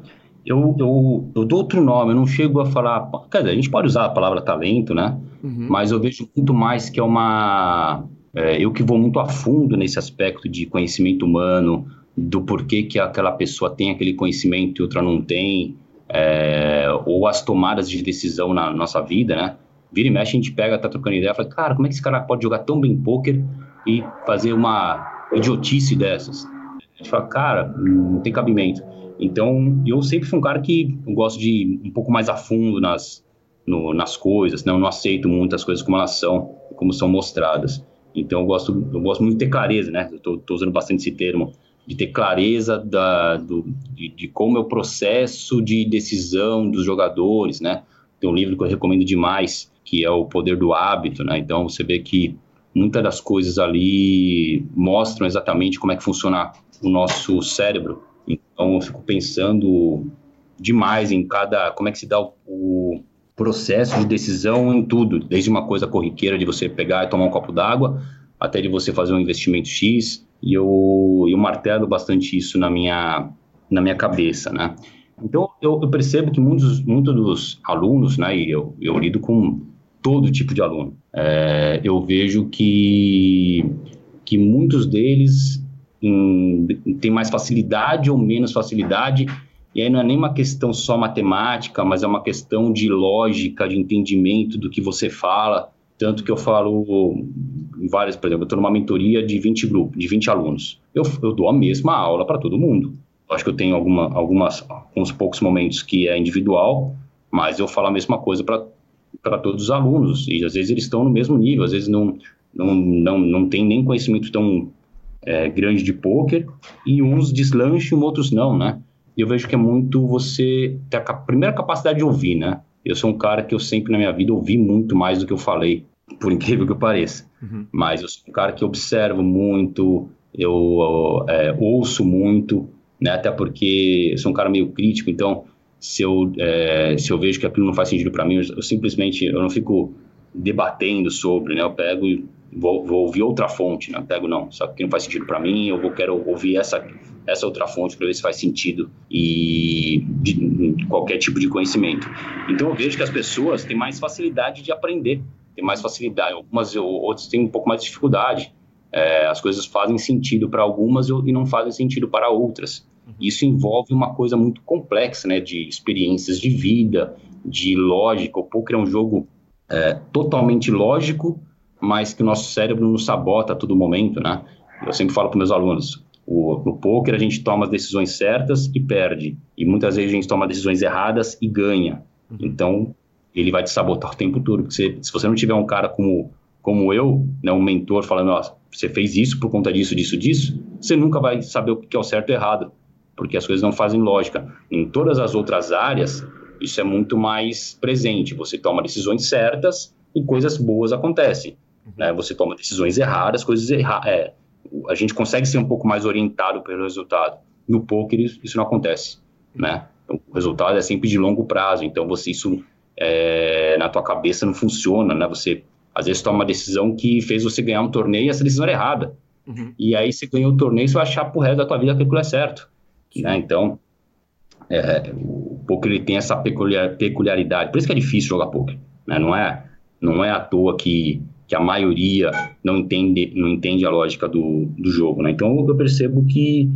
Eu, eu, eu dou outro nome, eu não chego a falar. Quer dizer, a gente pode usar a palavra talento, né? Uhum. Mas eu vejo muito mais que é uma. É, eu que vou muito a fundo nesse aspecto de conhecimento humano, do porquê que aquela pessoa tem aquele conhecimento e outra não tem, é, ou as tomadas de decisão na nossa vida, né? Vira e mexe, a gente pega, tá trocando ideia, fala, cara, como é que esse cara pode jogar tão bem pôquer e fazer uma idiotice dessas? A gente fala, cara, não tem cabimento. Então, eu sempre fui um cara que gosto de ir um pouco mais a fundo nas, no, nas coisas, né? eu não aceito muitas coisas como elas são, como são mostradas. Então, eu gosto, eu gosto muito de ter clareza, né? Eu estou usando bastante esse termo, de ter clareza da, do, de, de, como é o processo de decisão dos jogadores, né? Tem um livro que eu recomendo demais, que é o Poder do Hábito, né? Então você vê que muitas das coisas ali mostram exatamente como é que funciona o nosso cérebro. Então eu fico pensando demais em cada como é que se dá o, o processo de decisão em tudo, desde uma coisa corriqueira de você pegar e tomar um copo d'água, até de você fazer um investimento X, e eu, eu martelo bastante isso na minha, na minha cabeça, né? Então, eu, eu percebo que muitos, muitos dos alunos, né, e eu, eu lido com todo tipo de aluno. É, eu vejo que, que muitos deles têm mais facilidade ou menos facilidade, e aí não é nem uma questão só matemática, mas é uma questão de lógica, de entendimento do que você fala. Tanto que eu falo em várias, por exemplo, eu estou numa mentoria de 20 grupos, de 20 alunos. Eu, eu dou a mesma aula para todo mundo. Acho que eu tenho alguma, algumas, uns poucos momentos que é individual, mas eu falo a mesma coisa para para todos os alunos, e às vezes eles estão no mesmo nível, às vezes não, não, não, não tem nem conhecimento tão é, grande de poker, e uns deslancham, outros não, né? E eu vejo que é muito você ter a primeira capacidade de ouvir, né? Eu sou um cara que eu sempre na minha vida ouvi muito mais do que eu falei, por incrível que pareça. Uhum. Mas eu sou um cara que observo muito, eu é, ouço muito, né? Até porque eu sou um cara meio crítico, então se eu, é, se eu vejo que aquilo não faz sentido para mim, eu, eu, simplesmente eu não fico debatendo sobre, né? Eu pego e vou, vou ouvir outra fonte, né? Pego, não, só que não faz sentido para mim, eu vou, quero ouvir essa, essa outra fonte para ver se faz sentido e de, de, qualquer tipo de conhecimento. Então eu vejo que as pessoas têm mais facilidade de aprender, têm mais facilidade, algumas outras têm um pouco mais de dificuldade. É, as coisas fazem sentido para algumas e não fazem sentido para outras. Isso envolve uma coisa muito complexa, né, de experiências de vida, de lógica. O poker é um jogo é, totalmente lógico, mas que o nosso cérebro nos sabota a todo momento, né? Eu sempre falo para meus alunos, o, no poker a gente toma as decisões certas e perde, e muitas vezes a gente toma decisões erradas e ganha. Uhum. Então, ele vai te sabotar o tempo todo, porque se você não tiver um cara como como eu, né, um mentor falando, ó, você fez isso por conta disso, disso, disso, você nunca vai saber o que é o certo e o errado porque as coisas não fazem lógica. Em todas as outras áreas, isso é muito mais presente. Você toma decisões certas e coisas boas acontecem. Né? Você toma decisões erradas, coisas erradas. É, a gente consegue ser um pouco mais orientado pelo resultado. No poker isso não acontece, né? O resultado é sempre de longo prazo, então você isso é, na tua cabeça não funciona, né? Você às vezes toma uma decisão que fez você ganhar um torneio e essa decisão era errada. Uhum. E aí você ganhou o torneio, você vai achar pro resto da tua vida que aquilo é certo. Né? Então, é, o poker ele tem essa peculiar, peculiaridade. Por isso que é difícil jogar poker. Né? Não, é, não é à toa que, que a maioria não entende, não entende a lógica do, do jogo. Né? Então, eu percebo que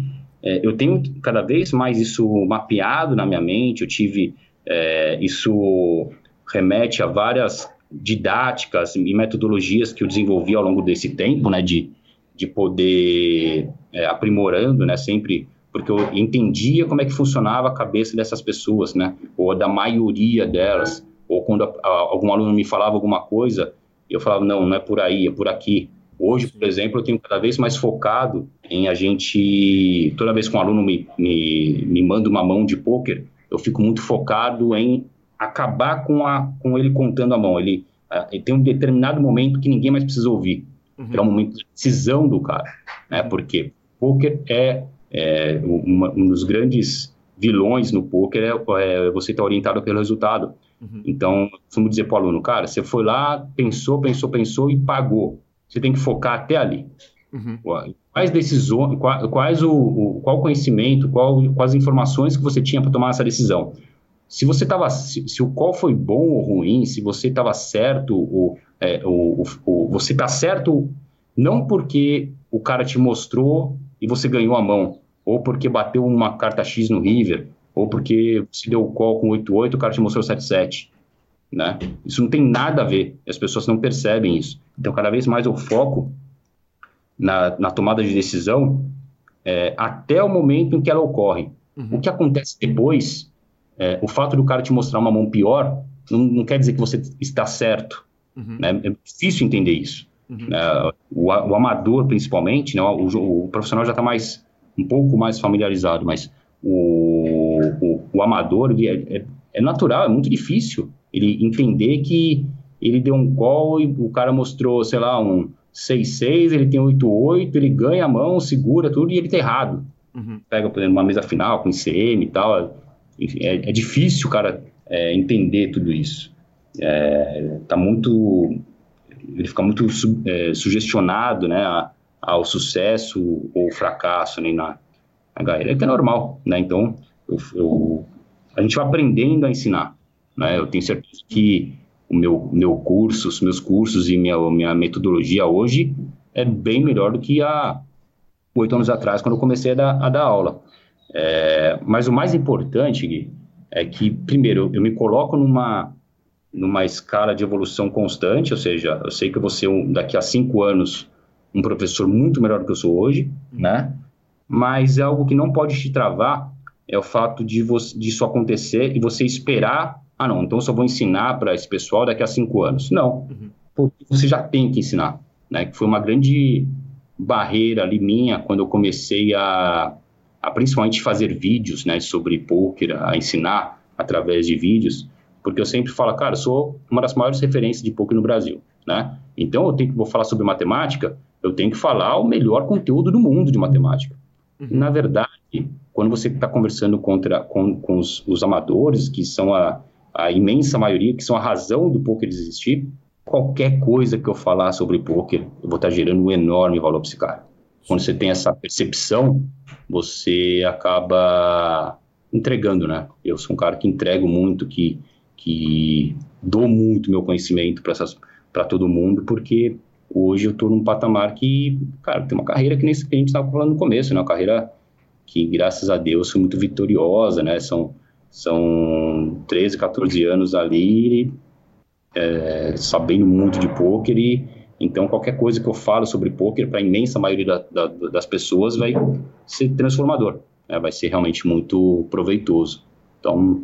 é, eu tenho cada vez mais isso mapeado na minha mente. Eu tive é, isso remete a várias didáticas e metodologias que eu desenvolvi ao longo desse tempo, né, de, de poder é, aprimorando, né, sempre porque eu entendia como é que funcionava a cabeça dessas pessoas, né, ou da maioria delas, ou quando a, a, algum aluno me falava alguma coisa, eu falava, não, não é por aí, é por aqui. Hoje, por exemplo, eu tenho cada vez mais focado em a gente, toda vez que um aluno me, me, me manda uma mão de pôquer, eu fico muito focado em acabar com, a, com ele contando a mão. Ele, ele tem um determinado momento que ninguém mais precisa ouvir. Uhum. é um momento de decisão do cara. Né? Porque poker é, é uma, um dos grandes vilões no poker é, é você estar tá orientado pelo resultado. Uhum. Então, costumo dizer para o aluno, cara, você foi lá, pensou, pensou, pensou e pagou. Você tem que focar até ali. Uhum. Quais decisões, quais o, o, qual conhecimento, qual, quais informações que você tinha para tomar essa decisão? Se você estava, se, se, o qual foi bom ou ruim, se você estava certo ou é, o, o, você está certo não porque o cara te mostrou e você ganhou a mão, ou porque bateu uma carta X no River, ou porque você deu o call com 8-8 o cara te mostrou 7-7. Né? Isso não tem nada a ver, as pessoas não percebem isso. Então, cada vez mais eu foco na, na tomada de decisão é, até o momento em que ela ocorre. Uhum. O que acontece depois, é, o fato do cara te mostrar uma mão pior, não, não quer dizer que você está certo. Uhum. Né? É difícil entender isso. Uhum. Né? O, o, amador, principalmente, né? o, o profissional já está mais um pouco mais familiarizado, mas o, o, amador é, é, é, natural, é muito difícil ele entender que ele deu um call e o cara mostrou, sei lá, um 6-6, ele tem 8-8, ele ganha a mão, segura tudo e ele tá errado. Uhum. Pega, por exemplo, uma mesa final com ICM e tal. Enfim, é, é difícil o cara é, entender tudo isso é, tá muito ele fica muito su, é, sugestionado né, a, ao sucesso ou fracasso né, na, na carreira, que é normal, né? Então, eu, eu, a gente vai aprendendo a ensinar, né? Eu tenho certeza que o meu, meu curso, os meus cursos e minha, minha metodologia hoje é bem melhor do que há oito anos atrás, quando eu comecei a dar, a dar aula. É, mas o mais importante, Gui, é que, primeiro, eu me coloco numa numa escala de evolução constante, ou seja, eu sei que eu vou ser um, daqui a cinco anos um professor muito melhor do que eu sou hoje, né? Mas é algo que não pode te travar é o fato de você, disso acontecer e você esperar, ah não, então eu só vou ensinar para esse pessoal daqui a cinco anos. Não, uhum. porque você já tem que ensinar, né? Que foi uma grande barreira ali minha quando eu comecei a, a principalmente fazer vídeos, né, sobre poker, a ensinar através de vídeos porque eu sempre falo, cara, sou uma das maiores referências de poker no Brasil, né? Então, eu tenho que vou falar sobre matemática, eu tenho que falar o melhor conteúdo do mundo de matemática. Uhum. Na verdade, quando você está conversando contra, com, com os, os, amadores, que são a, a imensa maioria, que são a razão do poker existir, qualquer coisa que eu falar sobre poker, eu vou estar tá gerando um enorme valor para esse cara. Quando você tem essa percepção, você acaba entregando, né? Eu sou um cara que entrego muito, que que dou muito meu conhecimento para todo mundo, porque hoje eu estou num patamar que, cara, tem uma carreira que nem a gente estava falando no começo, né? Uma carreira que, graças a Deus, foi muito vitoriosa, né? São, são 13, 14 anos ali, é, sabendo muito de pôquer e então qualquer coisa que eu falo sobre pôquer para a imensa maioria da, da, das pessoas vai ser transformador, né? vai ser realmente muito proveitoso. Então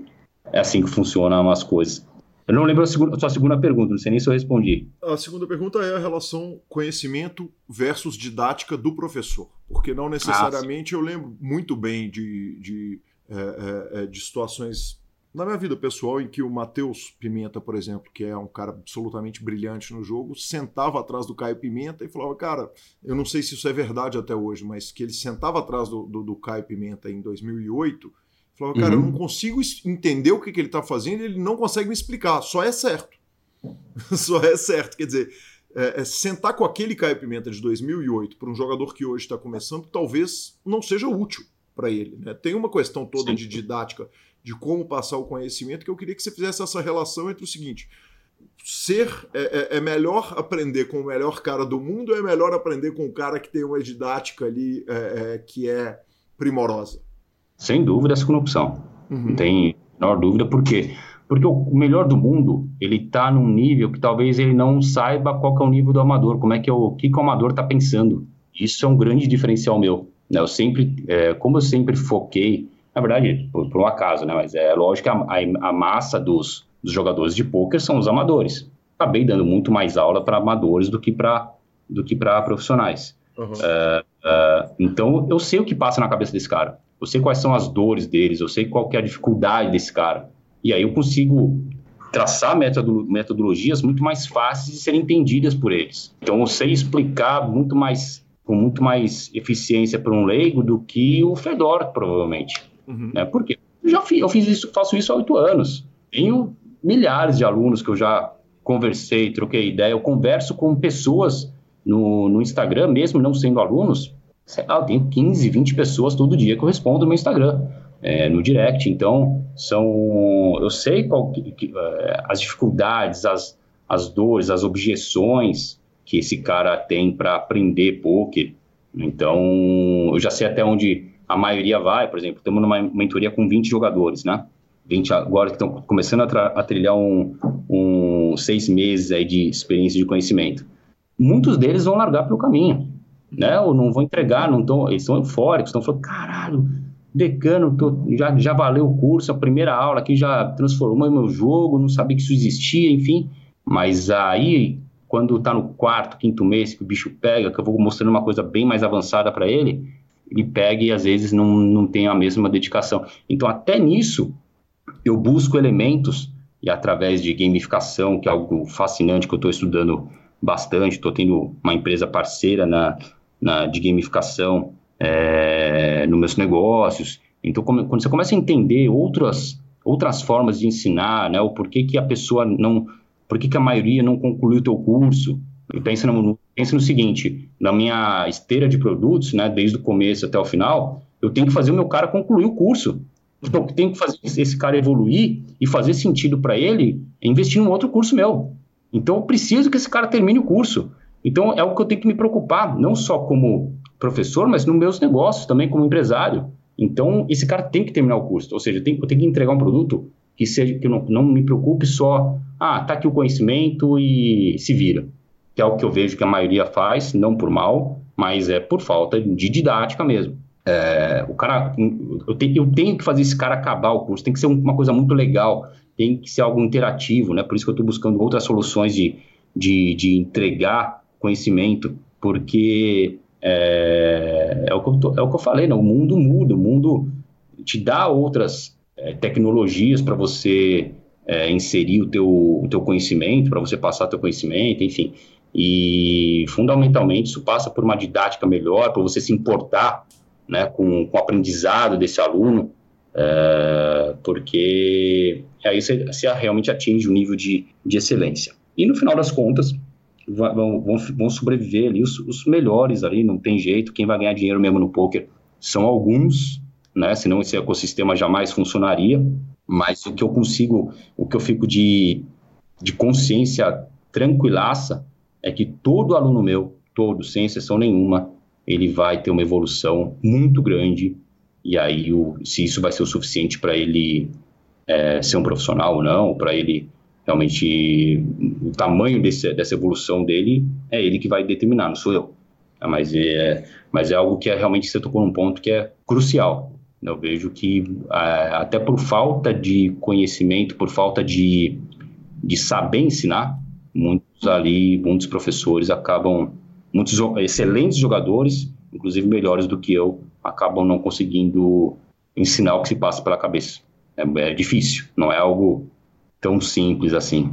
é assim que funcionam as coisas. Eu não lembro a, segunda, a sua segunda pergunta, não sei nem se eu respondi. A segunda pergunta é a relação conhecimento versus didática do professor. Porque não necessariamente ah, eu lembro muito bem de, de, é, é, é, de situações na minha vida pessoal em que o Matheus Pimenta, por exemplo, que é um cara absolutamente brilhante no jogo, sentava atrás do Caio Pimenta e falava, cara, eu não sei se isso é verdade até hoje, mas que ele sentava atrás do, do, do Caio Pimenta em 2008 Falava, cara, uhum. eu não consigo entender o que, que ele está fazendo, ele não consegue me explicar, só é certo. só é certo. Quer dizer, é, é, sentar com aquele Caio Pimenta de 2008 para um jogador que hoje está começando, talvez não seja útil para ele. Né? Tem uma questão toda Sim. de didática, de como passar o conhecimento, que eu queria que você fizesse essa relação entre o seguinte: ser é, é, é, melhor aprender com o melhor cara do mundo ou é melhor aprender com o cara que tem uma didática ali é, é que é primorosa? Sem dúvida, a segunda opção. Uhum. Não tem menor dúvida, por quê? Porque o melhor do mundo, ele está num nível que talvez ele não saiba qual é o nível do amador, como é que é o, que, que o amador está pensando. Isso é um grande diferencial meu. Né? Eu sempre, é, como eu sempre foquei, na verdade, por, por um acaso, né? Mas é lógico que a, a, a massa dos, dos jogadores de pôquer são os amadores. Acabei dando muito mais aula para amadores do que para do que para profissionais. Uhum. Uh, uh, então eu sei o que passa na cabeça desse cara. Eu sei quais são as dores deles. Eu sei qual é a dificuldade desse cara. E aí eu consigo traçar metodologias muito mais fáceis de serem entendidas por eles. Então eu sei explicar muito mais com muito mais eficiência para um leigo do que o Fedor, provavelmente. Uhum. Né? Por quê? Eu já fiz, eu fiz isso, faço isso há oito anos. Tenho milhares de alunos que eu já conversei, troquei ideia. Eu converso com pessoas no, no Instagram, mesmo não sendo alunos. Sei lá, eu tenho 15, 20 pessoas todo dia que eu respondo no meu Instagram, é, no direct. Então, são. Eu sei qual, que, que, é, as dificuldades, as, as dores, as objeções que esse cara tem para aprender poker. Então, eu já sei até onde a maioria vai, por exemplo, estamos numa mentoria com 20 jogadores, né? 20 agora que estão começando a, a trilhar um, um, seis meses aí de experiência de conhecimento. Muitos deles vão largar pelo caminho, né? Ou não vão entregar, não tão, eles estão eufóricos, estão falando, caralho, decano, tô, já, já valeu o curso, a primeira aula aqui já transformou meu jogo, não sabia que isso existia, enfim. Mas aí quando está no quarto, quinto mês que o bicho pega, que eu vou mostrando uma coisa bem mais avançada para ele, ele pega e às vezes não, não tem a mesma dedicação. Então, até nisso, eu busco elementos e através de gamificação, que é algo fascinante que eu estou estudando bastante, estou tendo uma empresa parceira na, na de gamificação é, nos meus negócios. Então, quando você começa a entender outras, outras formas de ensinar, né, o porquê que a pessoa não por que, a maioria não concluiu o teu curso? Pensa no, pensa no seguinte, na minha esteira de produtos, né, desde o começo até o final, eu tenho que fazer o meu cara concluir o curso. Então, eu tenho que fazer esse cara evoluir e fazer sentido para ele investir em um outro curso meu. Então, eu preciso que esse cara termine o curso. Então, é o que eu tenho que me preocupar, não só como professor, mas nos meus negócios também como empresário. Então, esse cara tem que terminar o curso. Ou seja, tenho, eu tenho que entregar um produto que seja que não, não me preocupe só ah, tá aqui o conhecimento e se vira. Que é o que eu vejo que a maioria faz, não por mal, mas é por falta de didática mesmo. É, o cara, eu, te, eu tenho que fazer esse cara acabar o curso, tem que ser uma coisa muito legal, tem que ser algo interativo, né? Por isso que eu estou buscando outras soluções de, de, de entregar conhecimento, porque é, é, o que eu tô, é o que eu falei, né? o mundo muda, o mundo te dá outras é, tecnologias para você é, inserir o teu, o teu conhecimento, para você passar o teu conhecimento, enfim. E, fundamentalmente, isso passa por uma didática melhor, para você se importar né, com, com o aprendizado desse aluno, é, porque aí você, você, realmente atinge um nível de, de excelência. E, no final das contas, vão, vão, vão sobreviver ali os, os melhores ali, não tem jeito, quem vai ganhar dinheiro mesmo no poker são alguns, né? Senão esse ecossistema jamais funcionaria. Mas o que eu consigo, o que eu fico de, de consciência tranquilaça é que todo aluno meu, todo, sem exceção nenhuma, ele vai ter uma evolução muito grande. E aí, o, se isso vai ser o suficiente para ele é, ser um profissional ou não, para ele realmente o tamanho desse, dessa evolução dele é ele que vai determinar, não sou eu. Mas é, mas é algo que é realmente você tocou num ponto que é crucial. Eu vejo que, até por falta de conhecimento, por falta de, de saber ensinar, muitos ali, muitos professores acabam, muitos excelentes jogadores, inclusive melhores do que eu, acabam não conseguindo ensinar o que se passa pela cabeça. É, é difícil, não é algo tão simples assim.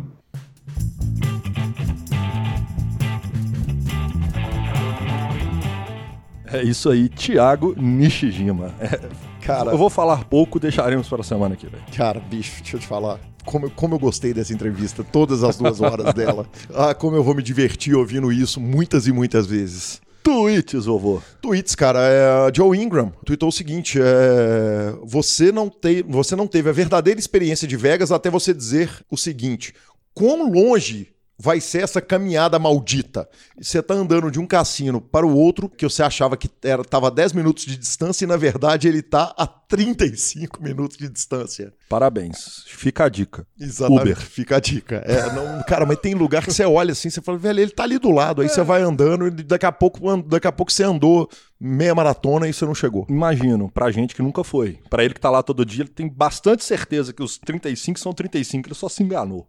É isso aí, Thiago Nishijima. É Cara, Eu vou falar pouco, deixaremos para a semana que vem. Cara, bicho, deixa eu te falar. Como, eu- como eu gostei dessa entrevista, todas as duas horas dela. Ah, como eu vou me divertir ouvindo isso muitas e muitas vezes. Tweets, vovô. Tweets, cara, é, Joe Ingram tweetou o seguinte: é, você, não te, você não teve a verdadeira experiência de Vegas até você dizer o seguinte: quão longe vai ser essa caminhada maldita? Você tá andando de um cassino para o outro, que você achava que era, tava a 10 minutos de distância, e na verdade ele tá a 35 minutos de distância. Parabéns. Fica a dica. Exatamente. Uber. Fica a dica. É, não- cara, mas tem lugar que você olha assim, você fala, velho, ele tá ali do lado. Aí você vai andando e daqui a pouco, daqui a pouco você andou meia maratona e você não chegou. Imagino, pra gente que nunca foi. Pra ele que tá lá todo dia, ele tem bastante certeza que os 35 são 35, ele só se enganou.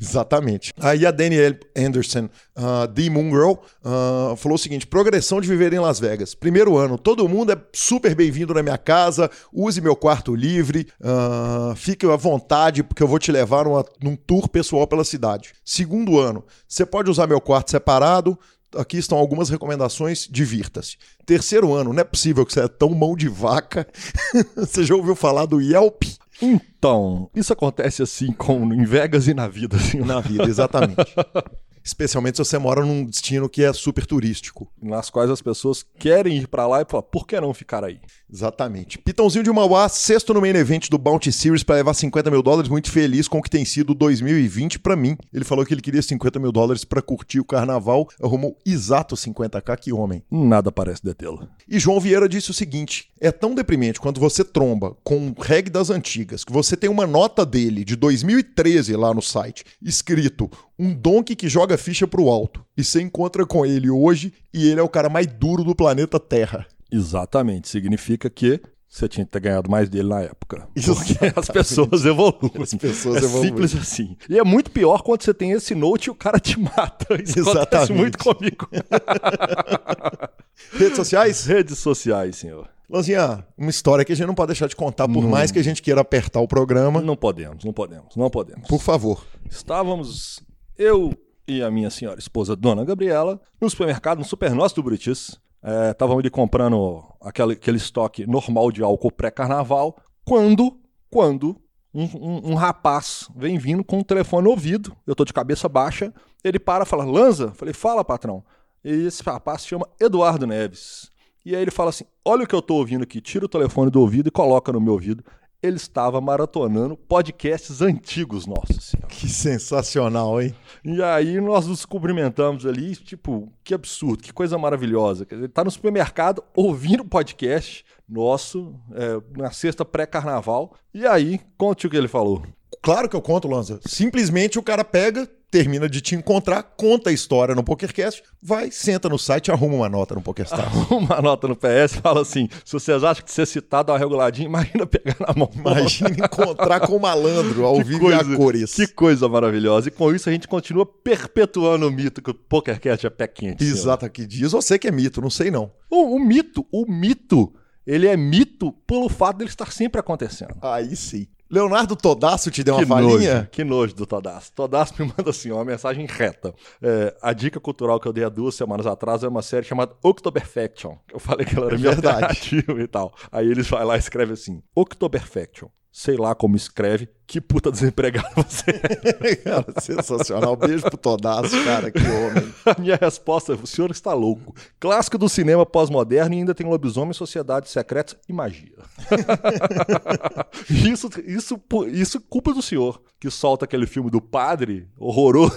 Exatamente. Aí a Danielle Anderson, uh, The Moon Girl, ah, falou o seguinte: progressão de viver em Las Vegas. Primeiro ano, todo mundo é super bem-vindo na minha casa, use meu quarto livre, ah, fique à vontade, porque eu vou te levar numa- num tour pessoal pela cidade. Segundo ano, você pode usar meu quarto separado. Aqui estão algumas recomendações, divirta-se. Terceiro ano, não é possível que você é tão mão de vaca. você já ouviu falar do Yelp? Então, isso acontece assim com em Vegas e na vida, assim, Na vida, exatamente. Especialmente se você mora num destino que é super turístico. nas quais as pessoas querem ir pra lá e falam, por que não ficar aí? Exatamente. Pitãozinho de Mauá, sexto no main event do Bounty Series para levar 50 mil dólares. Muito feliz com o que tem sido 2020 para mim. Ele falou que ele queria 50 mil dólares para curtir o carnaval. Arrumou exato 50k, que homem. Nada parece detê-lo. E João Vieira disse o seguinte: é tão deprimente quando você tromba com um reggae das antigas, que você tem uma nota dele de 2013 lá no site, escrito um donkey que joga ficha pro alto. E você encontra com ele hoje e ele é o cara mais duro do planeta Terra. Exatamente. Significa que você tinha que ter ganhado mais dele na época. Porque as pessoas evoluem. As pessoas é evoluem. simples assim. E é muito pior quando você tem esse note e o cara te mata. Isso acontece Exatamente. muito comigo. Redes sociais? Redes sociais, senhor. Lanzinha, uma história que a gente não pode deixar de contar, por mais que a gente queira apertar o programa. Não podemos, não podemos, não podemos. Por favor. Estávamos eu e a minha senhora esposa, Dona Gabriela, no supermercado, no Supernosso do Britis. É, Estávamos ali comprando aquele, aquele estoque normal de álcool pré-carnaval. Quando, quando um, um- um rapaz vem vindo com o telefone no ouvido, eu tô de cabeça baixa, ele para e fala, Lanza? Falei, fala, patrão. E esse rapaz se chama Eduardo Neves. E aí ele fala assim: olha o que eu tô ouvindo aqui, tira o telefone do ouvido e coloca no meu ouvido. Ele estava maratonando podcasts antigos nossos. senhor. Que sensacional, hein? E aí nós nos cumprimentamos ali, tipo, que absurdo, que coisa maravilhosa. Quer dizer, Ele tá no supermercado ouvindo podcast nosso, é, na sexta pré-carnaval. E aí, conte o que ele falou. Claro que eu conto, Lanza. Simplesmente o cara pega, termina de te encontrar, conta a história no PokerCast, vai, senta no site e arruma uma nota no PokerStar. Uma nota no PS fala assim: se vocês acham que ser citado é uma reguladinha, imagina pegar na mão. Imagina encontrar com o malandro ao Que vivo e a cores. Que coisa maravilhosa. E com isso a gente continua perpetuando o mito que o PokerCast é pé quente. senhor. Exato, que diz você que é mito, não sei não. O, o mito, o mito, ele é mito pelo fato dele estar sempre acontecendo. Aí sim. Leonardo Todasso te deu uma que falinha? nojo, que nojo do Todaço. Todaço me manda assim, uma mensagem reta. É, a dica cultural que eu dei há duas semanas atrás é uma série chamada Oktoberfection. que Eu falei que ela era É minha alternativa e tal. Aí eles vai lá e escreve assim, Oktoberfection. Sei lá como escreve, que puta desempregado você é. cara, sensacional. Beijo pro Todasso, cara, que homem. A minha resposta é: o senhor está louco. Clássico do cinema pós-moderno e ainda tem lobisomem, sociedades secretas e magia. isso, isso, isso culpa do senhor, que solta aquele filme do padre horroroso.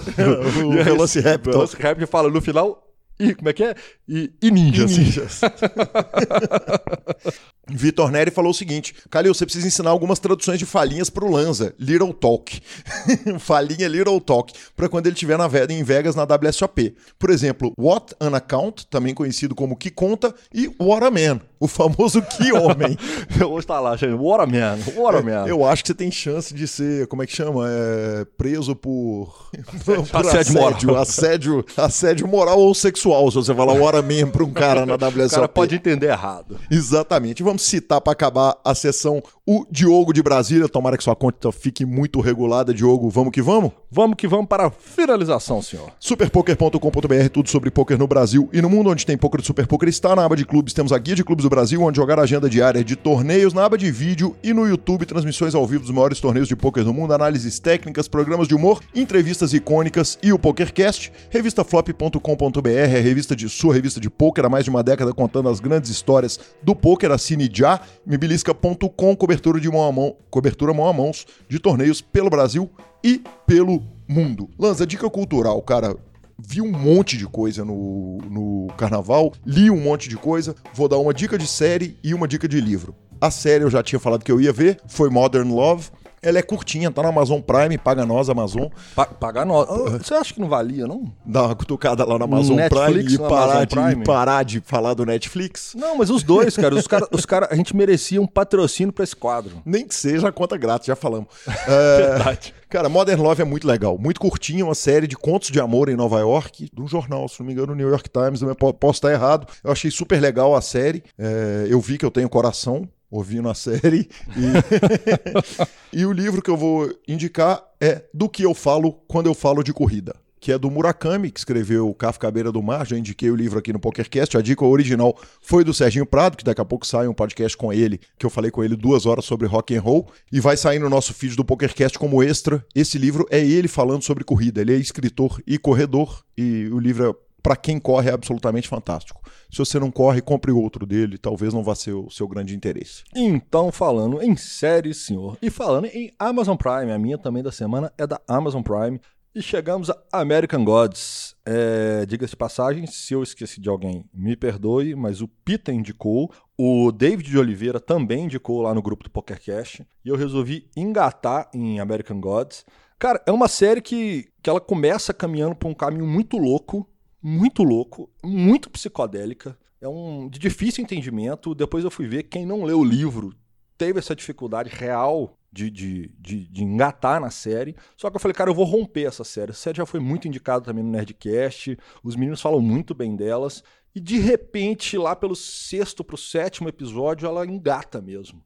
O E aí, Velociraptor. O Velociraptor fala no final. E como é que é? E, e ninja, assim. Ninjas. Vitor Neri falou o seguinte: Calil, você precisa ensinar algumas traduções de falinhas pro Lanza. Little Talk. Falinha Little Talk. Pra quando ele estiver na em Vegas na WSOP. Por exemplo, What an Account, também conhecido como Que Conta, e What a Man, o famoso Que Homem. Eu vou estar lá, gente. What a man, what a man. Eu acho que você tem chance de ser, como é que chama? É, preso por, por Assédio moral. assédio, assédio moral ou sexual, se você falar What a Man pra um cara na WSOP. O cara pode entender errado. Exatamente. Vamos citar para acabar a sessão o Diogo de Brasília. Tomara que sua conta fique muito regulada, Diogo. Vamos que vamos? Vamos que vamos para a finalização, senhor. Superpoker.com.br, tudo sobre poker no Brasil e no mundo onde tem poker do Super Poker está na aba de clubes. Temos a guia de clubes do Brasil, onde jogar agenda diária de torneios na aba de vídeo e no YouTube transmissões ao vivo dos maiores torneios de pôquer do mundo, análises técnicas, programas de humor, entrevistas icônicas e o PokerCast. Revistaflop.com.br, a revista de sua revista de pôquer há mais de uma década contando as grandes histórias do pôquer. Assine já. Mibilisca.com, cobertura de mão a mão, cobertura mão a mãos de torneios pelo Brasil e pelo mundo. Lanza, dica cultural, cara vi um monte de coisa no, no carnaval, li um monte de coisa. Vou dar uma dica de série e uma dica de livro. A série eu já tinha falado que eu ia ver, foi Modern Love. Ela é curtinha, tá na Amazon Prime, paga nós, Amazon. Pa paga nós. Você acha que não valia, não? Dá uma cutucada lá na Amazon Netflix, Prime e parar, de, Prime. parar de falar do Netflix. Não, mas os dois, cara. Os caras, os cara, a gente merecia um patrocínio pra esse quadro. Nem que seja a conta grátis, já falamos. É, Verdade. Cara, Modern Love é muito legal. Muito curtinho, uma série de contos de amor em Nova York, de um jornal, se não me engano, New York Times. Eu posso estar errado. Eu achei super legal a série. É, eu vi que eu tenho coração ouvindo a série. E... e o livro que eu vou indicar é Do que eu falo quando eu falo de corrida que é do Murakami, que escreveu Kafka à beira do mar. Já indiquei o livro aqui no PokerCast. A dica original foi do Serginho Prado, que daqui a pouco sai um podcast com ele, que eu falei com ele duas horas sobre rock and roll. E vai sair no nosso feed do PokerCast como extra. Esse livro é ele falando sobre corrida. Ele é escritor e corredor. E o livro é para quem corre é absolutamente fantástico. Se você não corre, compre outro dele, talvez não vá ser o seu grande interesse. Então, falando em série, senhor, e falando em Amazon Prime, a minha também da semana é da Amazon Prime. E chegamos a American Gods. É, Diga-se passagem, se eu esqueci de alguém, me perdoe, mas o Pita indicou, o David de Oliveira também indicou lá no grupo do PokerCast, e eu resolvi engatar em American Gods. Cara, é uma série que, que ela começa caminhando por um caminho muito louco, muito louco, muito psicodélica, é um de difícil entendimento. Depois eu fui ver, quem não leu o livro teve essa dificuldade real de, de, de, de, engatar na série. Só que eu falei, cara, eu vou romper essa série. Essa série já foi muito indicada também no Nerdcast, os meninos falam muito bem delas. E de repente, lá pelo sexto pro sétimo episódio, ela engata mesmo.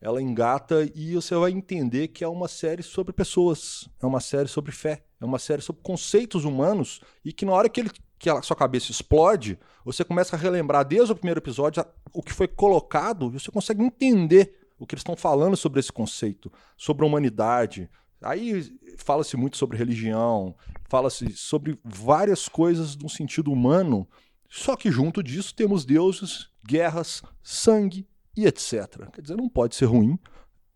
Ela engata e você vai entender que é uma série sobre pessoas, é uma série sobre fé, é uma série sobre conceitos humanos e que na hora que, ele, que a sua cabeça explode, você começa a relembrar desde o primeiro episódio o que foi colocado e você consegue entender o que eles estão falando sobre esse conceito, sobre a humanidade. Aí fala-se muito sobre religião, fala-se sobre várias coisas no sentido humano, só que junto disso temos deuses, guerras, sangue e etc. Quer dizer, não pode ser ruim.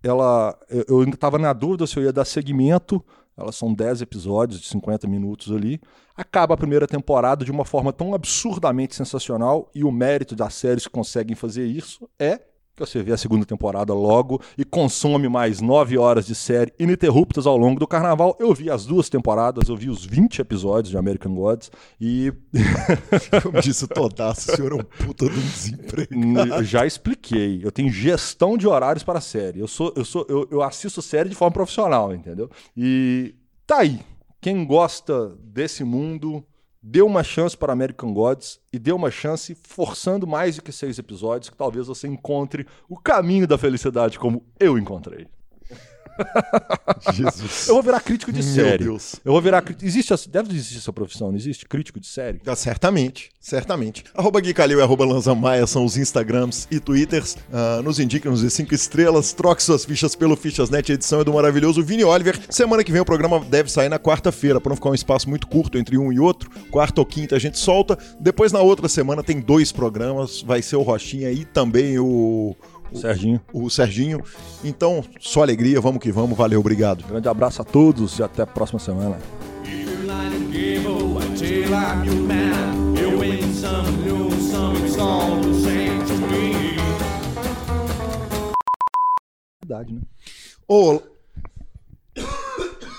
Ela, eu ainda estava na dúvida se eu ia dar segmento. Elas são 10 episódios de 50 minutos ali. Acaba a primeira temporada de uma forma tão absurdamente sensacional e o mérito das séries que conseguem fazer isso é que você vê a segunda temporada logo e consome mais nove horas de série ininterruptas ao longo do carnaval. Eu vi as duas temporadas, eu vi os 20 episódios de American Gods e. Como disse o Todaço, o senhor é um puta do desemprego. Já expliquei. Eu tenho gestão de horários para a série. Eu, sou, eu, sou, eu, eu assisto série de forma profissional, entendeu? E tá aí. Quem gosta desse mundo dê uma chance para American Gods e dê uma chance forçando mais do que seis episódios, que talvez você encontre o caminho da felicidade como eu encontrei. Jesus. Eu vou virar crítico de Meu série. Deus. Eu vou virar. Existe, deve existir essa profissão, não existe? Crítico de série? Ah, certamente, certamente. Arroba Gui Calil e arroba Lanzamaia são os Instagrams e Twitters. Uh, nos indiquem nos cinco estrelas. Troque suas fichas pelo Fichasnet. A edição é do maravilhoso Vini Oliver. Semana que vem o programa deve sair na quarta-feira, para não ficar um espaço muito curto entre um e outro. Quarta ou quinta a gente solta. Depois, na outra semana, tem dois programas. Vai ser o Rochinha e também o Serginho. O, o Serginho. Então, só alegria, vamos que vamos. Valeu, obrigado. Grande abraço a todos e até a próxima semana. Verdade, né? Ô.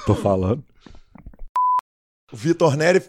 Tô falando. Vitor Neri